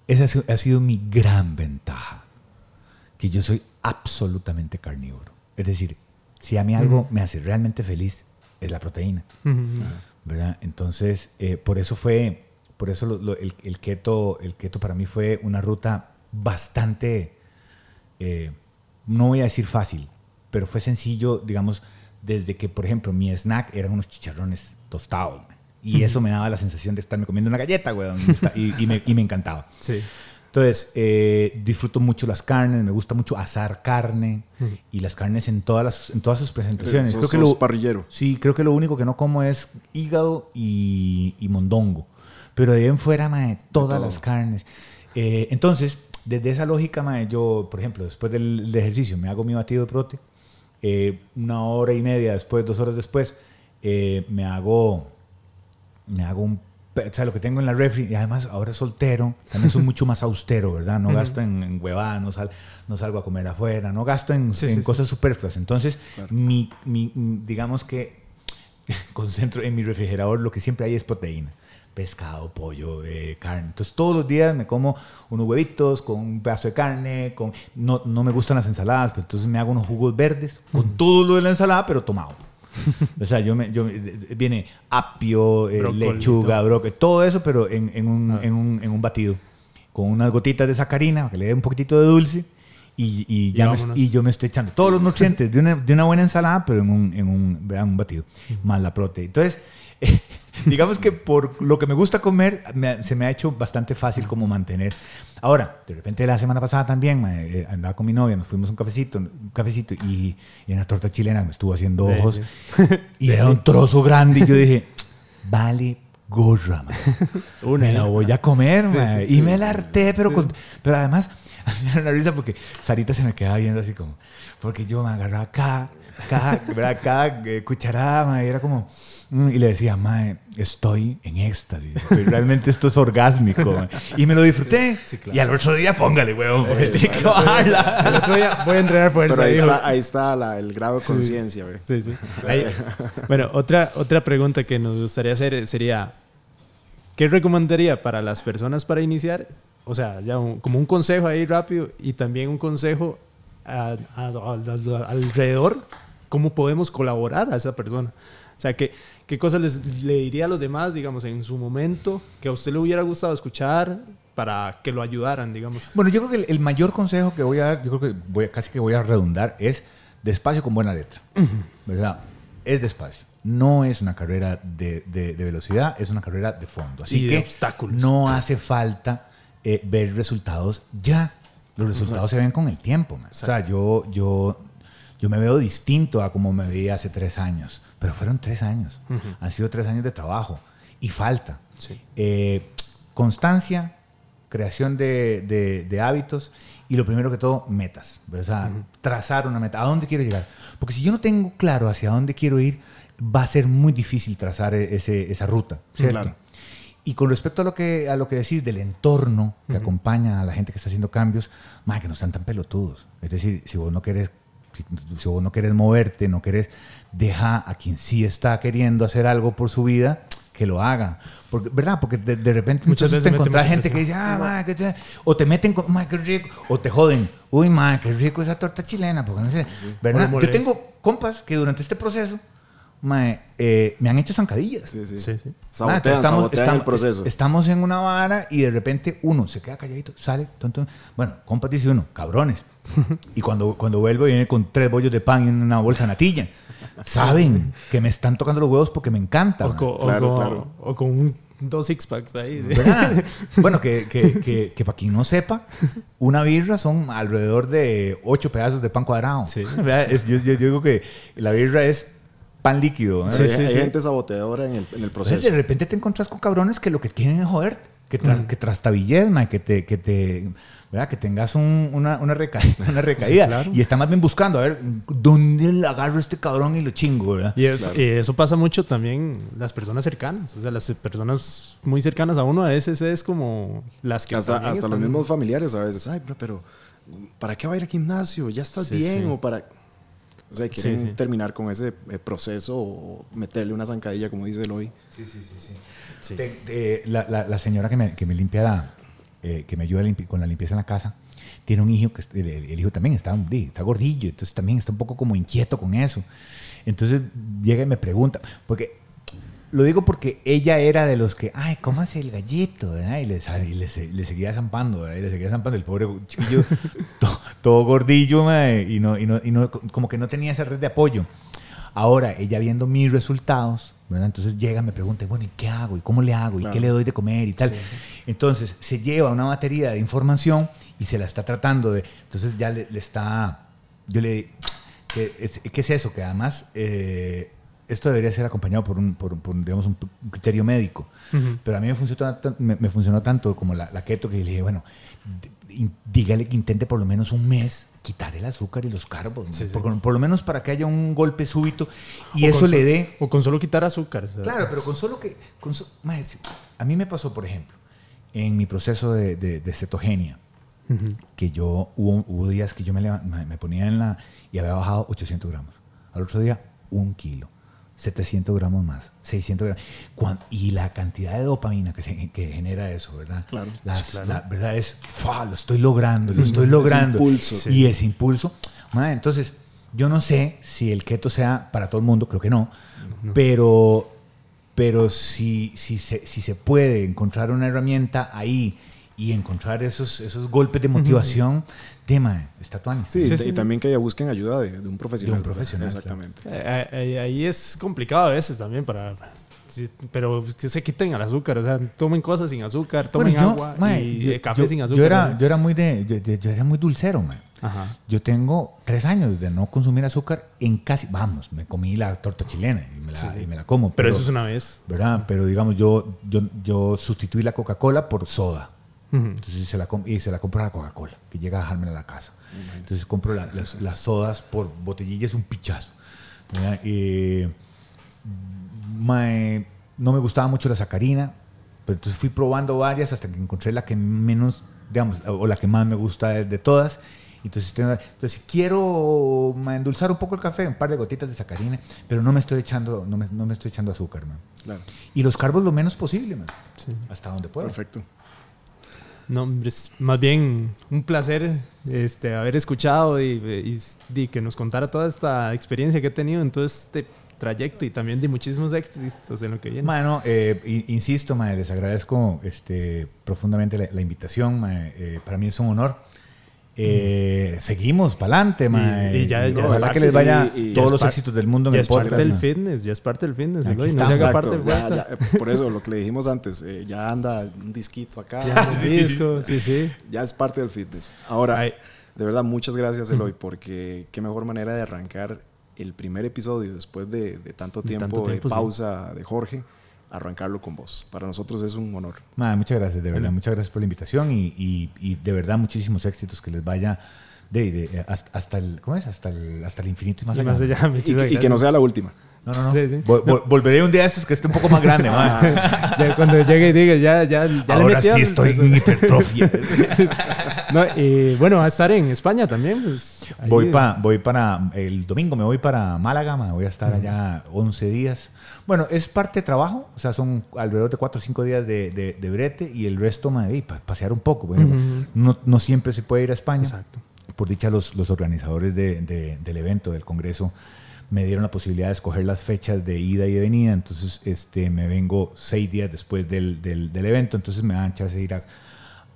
esa ha sido- ha sido mi gran ventaja. Que yo soy absolutamente carnívoro. Es decir, si a mí algo me hace realmente feliz, es la proteína. ¿verdad? Entonces, eh, por eso fue, por eso lo- lo- el, el keto, el keto para mí fue una ruta bastante, eh, no voy a decir fácil, pero fue sencillo, digamos, desde que, por ejemplo, mi snack eran unos chicharrones tostados. man. Y eso me daba la sensación de estarme comiendo una galleta, weón, y, y- y me, y me encantaba.
Sí.
Entonces, eh, disfruto mucho las carnes, me gusta mucho asar carne y las carnes en todas, las, en todas sus presentaciones.
Sos-
Creo que
sos
lo,
parrillero.
Sí, creo que lo único que no como es hígado y, y mondongo. Pero de ahí en fuera, mae, todas las carnes. Eh, entonces, desde esa lógica, mae, yo, por ejemplo, después del, del ejercicio me hago mi batido de prote. Eh, una hora y media después, dos horas después, eh, me hago me hago un o sea, lo que tengo en la refri, y además ahora soltero, también soy mucho más austero, ¿verdad? No gasto en, en huevadas, no, sal- no salgo a comer afuera, no gasto en,
Sí,
en
sí, sí.
cosas superfluas. Entonces, mi, mi- digamos que concentro en mi refrigerador lo que siempre hay es proteína. Pescado, pollo, eh, carne. Entonces todos los días me como unos huevitos con un pedazo de carne. Con, no, no me gustan las ensaladas, pero entonces me hago unos jugos verdes con todo lo de la ensalada, pero tomado. o sea, yo me, yo, me- viene apio, eh, lechuga, brócoli, todo eso, pero en, en un,
Ah.
en, un, en un batido. Con unas gotitas de sacarina, que le dé un poquitito de dulce. Y, y,
Y
ya me-
vámonos.
y yo me estoy echando todos los nutrientes de una, de una buena ensalada, pero en un, en un, un batido, más la proteína. Entonces, digamos que por lo que me gusta comer, me- se me ha hecho bastante fácil como mantener. Ahora, de repente la semana pasada también eh, andaba con mi novia, nos fuimos a un cafecito, un cafecito y, y en la torta chilena me estuvo haciendo ojos
sí.
y era un trozo grande y yo dije, vale gorra, ma.
Una,
me la voy a comer,
Sí,
ma.
sí,
y me la harté, pero, con- pero además, me da una risa porque Sarita se me quedaba viendo así como, porque yo me agarraba cada, cada, ¿verdad? cada eh, cucharada, ma, y era como, y le decía, mae, estoy en éxtasis, realmente esto es orgásmico, ma". y me lo disfruté,
Sí, claro.
y al otro día póngale, huevón, porque tiene que bajarla.
El otro día voy a entrenar fuerza.
Pero ahí está, ahí está la- el grado de conciencia, güey.
Sí, sí. Ahí- bueno, otra, otra pregunta que nos gustaría hacer sería, ¿qué recomendaría para las personas para iniciar? O sea, ya un- como un consejo ahí rápido y también un consejo a- a- a- a- alrededor, cómo podemos colaborar a esa persona. O sea, ¿qué, qué cosas les, le diría a los demás, digamos, en su momento, que a usted le hubiera gustado escuchar para que lo ayudaran, digamos?
Bueno, yo creo que el, el mayor consejo que voy a dar, yo creo que voy casi que voy a redundar, es despacio con buena letra. ¿Verdad? Es despacio. No es una carrera de, de- de velocidad, es una carrera de fondo. Así
Y
que
obstáculos.
no hace falta eh, ver resultados ya. Los resultados se ven con el tiempo. man. O sea, yo, yo, yo me veo distinto a como me veía hace tres años. Pero fueron tres años. Han sido tres años de trabajo. Y falta.
Sí.
Eh, constancia, creación de, de- de hábitos y lo primero que todo, metas. O sea, trazar una meta. ¿A dónde quiero llegar? Porque si yo no tengo claro hacia dónde quiero ir, va a ser muy difícil trazar e- ese- esa ruta. ¿cierto?
Claro.
Y con respecto a lo que, a lo que decís del entorno que acompaña a la gente que está haciendo cambios, más que no están tan pelotudos. Es decir, si vos no querés, si, si vos no querés moverte, no querés, deja a quien sí está queriendo hacer algo por su vida, que lo haga. Porque, ¿Verdad? Porque de, de repente
Muchas veces
te encontrás gente que dice, ah, ma, que te-", o te meten con, ma, qué rico, o te joden, uy, ma, qué rico esa torta chilena, porque no sé, ¿verdad? Yo tengo compas que durante este proceso, ma, eh, me han hecho zancadillas.
Sí, sí.
Sí, sí.
Sabotean, sabotean el proceso.
Estamos en una vara y de repente uno se queda calladito, sale, ton, ton. bueno, compas dice uno, cabrones. y cuando, cuando vuelvo viene con tres bollos de pan y una bolsa de natilla. Saben que me están tocando los huevos porque me encanta.
O,
man.
co- o
Claro, claro.
o con un- dos six packs ahí.
¿Verdad? bueno, que, que, que, que para quien no sepa, una birra son alrededor de ocho pedazos de pan cuadrado.
Sí.
¿Verdad? Es- yo, yo- yo digo que la birra es pan líquido. ¿eh?
Sí,
hay
sí,
hay
sí.
gente saboteadora en el, en el
Entonces,
proceso.
de repente te encontrás con cabrones que lo que quieren es joder, que, tras, que trastabilles, man, que te, que te, ¿verdad? Que tengas un- una, una, recaída, una recaída.
Sí, claro.
Y están más bien buscando, a ver, ¿dónde le agarro a este cabrón y lo chingo, verdad?
Y, es- y eso pasa mucho también las personas cercanas. O sea, las personas muy cercanas a uno a veces es como las que
hasta los mismos familiares a veces. Ay, bro, pero ¿para qué va a ir al gimnasio? ¿Ya estás
Sí,
bien?
sí.
O para... O sea, quieren
Sí, sí.
terminar con ese eh, proceso o meterle una zancadilla, como dice Eloy.
Sí.
Te- te- la, la- la señora que me, que me limpia, la- eh, que me ayuda con la limpieza en la casa, tiene un hijo que el, el hijo también está, está gordillo, entonces también está un poco como inquieto con eso. Entonces llega y me pregunta, porque lo digo porque ella era de los que, ay, ¿cómo hace el gallito? ¿verdad? Y, le, y le, le seguía zampando, ¿verdad? Y le seguía zampando el pobre chiquillo, todo, todo gordillo, mae, y, no, y, no, y no, como que no tenía esa red de apoyo. Ahora, ella viendo mis resultados, ¿verdad? entonces llega, me pregunta, bueno, ¿y qué hago? ¿Y cómo le hago? ¿Y
Claro.
qué le doy de comer? Y tal.
Sí.
Entonces, se lleva una batería de información y se la está tratando de... Entonces ya le, le está... Yo le... ¿Qué es, qué es eso? Que además... eh, esto debería ser acompañado por un, por, por, digamos, un criterio médico. Pero a mí me funcionó, me, me funcionó tanto como la, la keto que le dije, bueno, dígale que intente por lo menos un mes quitar el azúcar y los carbos,
sí.
Por, por lo menos para que haya un golpe súbito y
O
eso le dé
O con solo quitar azúcar. sea,
Claro, pero con solo que... Con so- a mí me pasó, por ejemplo, en mi proceso de, de- de cetogenia, que yo hubo, hubo días que yo me me ponía en la... y había bajado 800 gramos. Al otro día, un kilo. 700 gramos más, 600 gramos. Cuan- y la cantidad de dopamina que, se, que genera eso, ¿verdad?
Claro.
Las- La verdad es, ¡fua! lo estoy logrando, lo estoy
ese
logrando.
impulso.
Y ese impulso. mae, entonces, yo no sé si el keto sea para todo el mundo, creo que no, pero, pero si, si, se, si se puede encontrar una herramienta ahí y encontrar esos, esos golpes de motivación, tema, está tuanis.
Sí,
Sí,
y
sí.
también que busquen ayuda de, de un profesional.
De un profesional,
Exactamente.
Eh, eh, ahí es complicado a veces también para... sí, pero que se quiten el azúcar, o sea, tomen cosas sin azúcar, tomen
Bueno, yo,
agua
mae,
y
yo-
eh, café
yo-
sin azúcar.
Yo era,
¿no?
yo era muy de, yo, yo- yo era muy dulcero, man.
Ajá.
Yo tengo tres años de no consumir azúcar en casi, vamos, me comí la torta chilena y me la,
Sí, sí.
y me la como.
Pero, eso es una vez.
¿verdad? Pero digamos, yo, yo, yo sustituí la Coca-Cola por soda.
Ujú.
Entonces se la, y se la compro a la Coca-Cola, que llega a dejármela a la casa. Entonces compro la- las, las sodas por botellilla, es un pichazo. Eh, mae, no me gustaba mucho la sacarina, pero entonces fui probando varias hasta que encontré la que menos, digamos, o la que más me gusta de, de todas. Entonces, entonces si quiero endulzar un poco el café, un par de gotitas de sacarina, pero no me estoy echando, no me, no me estoy echando azúcar, man.
Claro.
Y los carbos lo menos posible, man.
Sí.
Hasta donde puedo.
Perfecto.
No, es más bien un placer este, haber escuchado y, y- que nos contara toda esta experiencia que he tenido en todo este trayecto y también de muchísimos éxitos en lo que viene.
Bueno, eh, insisto, mae, les agradezco este, profundamente la, invitación. eh, para mí es un honor. Eh, Seguimos para adelante, mae.
y ya-
Y
ya
ojalá
es
que les vaya
y- y
todos los éxitos del mundo en
ya
el
es parte
podcast.
del fitness, ya es parte del fitness.
Aquí
no se haga parte del
ya- ya, por eso lo que le dijimos antes, eh, ya anda un disquito acá.
Ya, un disco, sí, sí.
Ya es parte del fitness. Ahora,
Ay.
de verdad, muchas gracias, Eloy, porque qué mejor manera de arrancar el primer episodio después de, de tanto
De
tiempo
tanto
de
tiempo, sí.
pausa de Jorge, arrancarlo con vos. Para nosotros es un honor.
Mae, muchas gracias, de verdad.
Bueno.
Muchas gracias por la invitación y, y- y de verdad muchísimos éxitos que les vaya de, de- hasta, hasta el, ¿cómo es? Hasta el, hasta el infinito y más
Y
allá.
más allá,
Y, que- y que no sea la última.
No, no, no.
Sí, sí.
Vol- vol- volveré un día a estos que esté un poco más grande.
Ya cuando llegue y diga, ya, ya, ya le
Ahora
metió
sí estoy
eso.
en hipertrofia.
No, y bueno, va a estar en España también. Pues,
Voy, pa- voy para el domingo, me voy para Málaga, ma, voy a estar allá 11 días. Bueno, es parte de trabajo, o sea, son alrededor de 4 o 5 días de, de- de brete y el resto, ma, de, pa- pasear un poco. Bueno,
Ujú.
no, no siempre se puede ir a España.
Exacto.
Por dicha, los, los organizadores de- del evento, del congreso, me dieron la posibilidad de escoger las fechas de ida y de venida. Entonces, este, me vengo seis días después del, del- del evento. Entonces, me dan chance de ir a,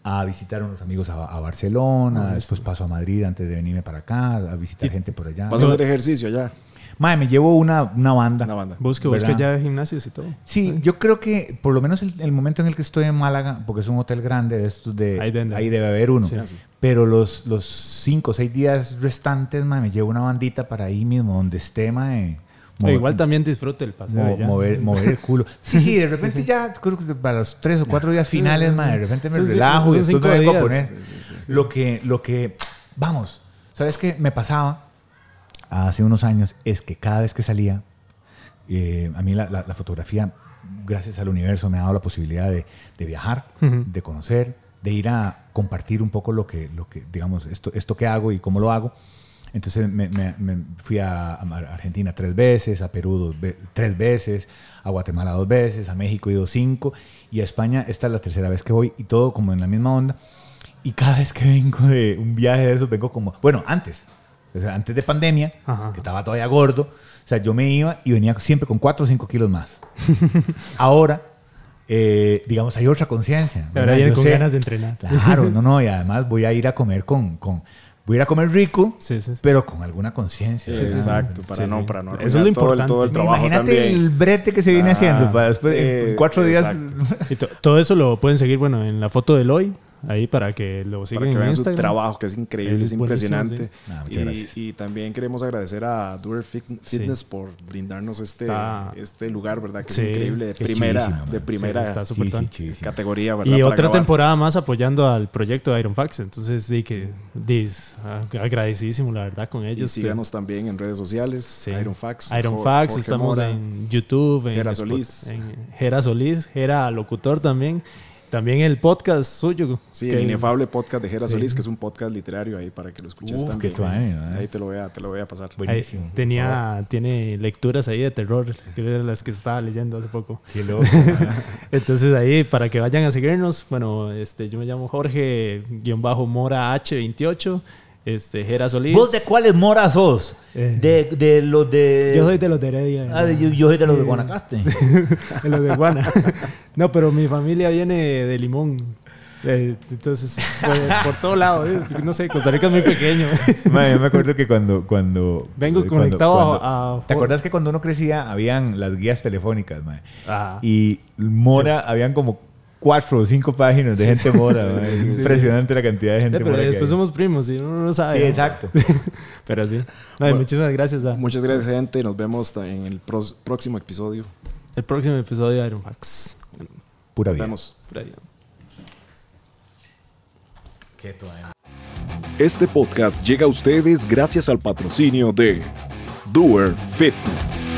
a visitar a unos amigos a, a Barcelona. después paso a Madrid antes de venirme para acá, a visitar gente por allá.
Vas a hacer ejercicio allá.
Mae, me llevo una, una banda.
Una banda.
Busque, busque
¿Verdad?
ya gimnasios y todo.
Sí, yo creo que por lo menos el, el momento en el que estoy en Málaga, porque es un hotel grande, de estos de,
Ahí de-
ahí debe haber uno.
Sí.
Pero los, los cinco o seis días restantes, mae, me llevo una bandita para ahí mismo, donde esté, mae.
O
mover-
igual también disfrute el paseo.
mo-
ya.
mover, mover el culo. Sí, sí, de repente ya, creo que para los tres o cuatro días finales, mae, de repente me
Sí, sí,
relajo y después me vengo a
días.
poner.
Sí,
Lo que, lo que, vamos, ¿sabes qué? Me pasaba hace unos años es que cada vez que salía, eh, a mí la, la- la fotografía, gracias al universo, me ha dado la posibilidad de, de viajar,
Ujú.
de conocer, de ir a compartir un poco lo que, lo que digamos, esto, esto que hago y cómo lo hago. Entonces me, me- me fui a, a Argentina tres veces, a Perú dos ve- tres veces, a Guatemala dos veces, a México he ido cinco y a España esta es la tercera vez que voy y todo como en la misma onda. Y cada vez que vengo de un viaje de esos, vengo como, bueno, antes, o sea, antes de pandemia,
Ajá.
que estaba todavía gordo, o sea, yo me iba y venía siempre con 4 o 5 kilos más. Ahora, eh, digamos, hay otra conciencia.
Ahora viene con
sé-
ganas de entrenar.
Claro, no, no, y además voy a ir a comer con, con voy a ir a comer rico,
Sí, sí, sí.
pero con alguna conciencia.
Sí, sí, sí.
Exacto, para
Sí,
no,
sí.
para no
Eso es lo
todo el, todo el
importante.
trabajo
Imagínate
también.
el brete que se viene
Ah,
haciendo para después, en
eh,
cuatro días.
Y to- todo eso lo pueden seguir, bueno, en la foto de Eloy. Ahí para que lo sigan
para que
en
vean su trabajo, que es increíble,
Es
impresionante.
Ah,
y, y también queremos agradecer a Doer
Sí.
Fitness por brindarnos este,
Está-
este lugar, ¿verdad? Que
Sí,
es increíble, de primera,
chidísimo,
de primera categoría, ¿verdad?
Y
Para
otra temporada más apoyando al proyecto de Iron Fax. Entonces, di que dis, ag- agradecidísimo, la verdad, con
Y
ellos.
síganos también en redes sociales. Iron Fax.
Iron Fax,
Jorge
estamos
Mora.
en YouTube, en,
Solís.
en Jera Solís, Jera Locutor también. También el podcast suyo.
Sí,
que-
el inefable podcast de Jera
Sí.
Solís, que es un podcast literario ahí para que lo escuches
Uf,
también. Ahí te lo voy a, te lo voy a pasar.
ahí
Buenísimo.
tenía, tiene lecturas ahí de terror, que eran las que estaba leyendo hace poco.
Qué loco. ¿verdad?
Entonces ahí, para que vayan a seguirnos, bueno, este, yo me llamo Jorge-Mora H28, este, Jera Solís.
¿Vos de cuáles moras sos?
Eh.
De, de los de...
Yo soy de los de Heredia.
Ah, de- yo, yo soy de los de
Eh,
Guanacaste.
de los de Guana. no, pero mi familia viene de Limón. Entonces, por, por todo lado, eh, no sé, Costa Rica es muy pequeño.
Man, yo me acuerdo que cuando... cuando
Vengo conectado
cuando-
a- a-
¿Te acuerdas que cuando uno crecía habían las guías telefónicas, man?
Ajá.
Y Mora, habían como cuatro o cinco páginas de gente Mora, man. Es
Sí.
impresionante la cantidad de gente
pero
Mora que
después
hay.
somos primos y uno no sabe.
Sí,
¿no?
exacto.
Pero sí. No,
Bueno,
muchísimas gracias a
Muchas gracias, gente. Nos vemos en el próximo episodio.
el próximo episodio de Iron Fax.
Pura
Nos
vida.
vemos.
Por ahí.
Qué tuane.
Este podcast llega a ustedes gracias al patrocinio de Doer Fitness.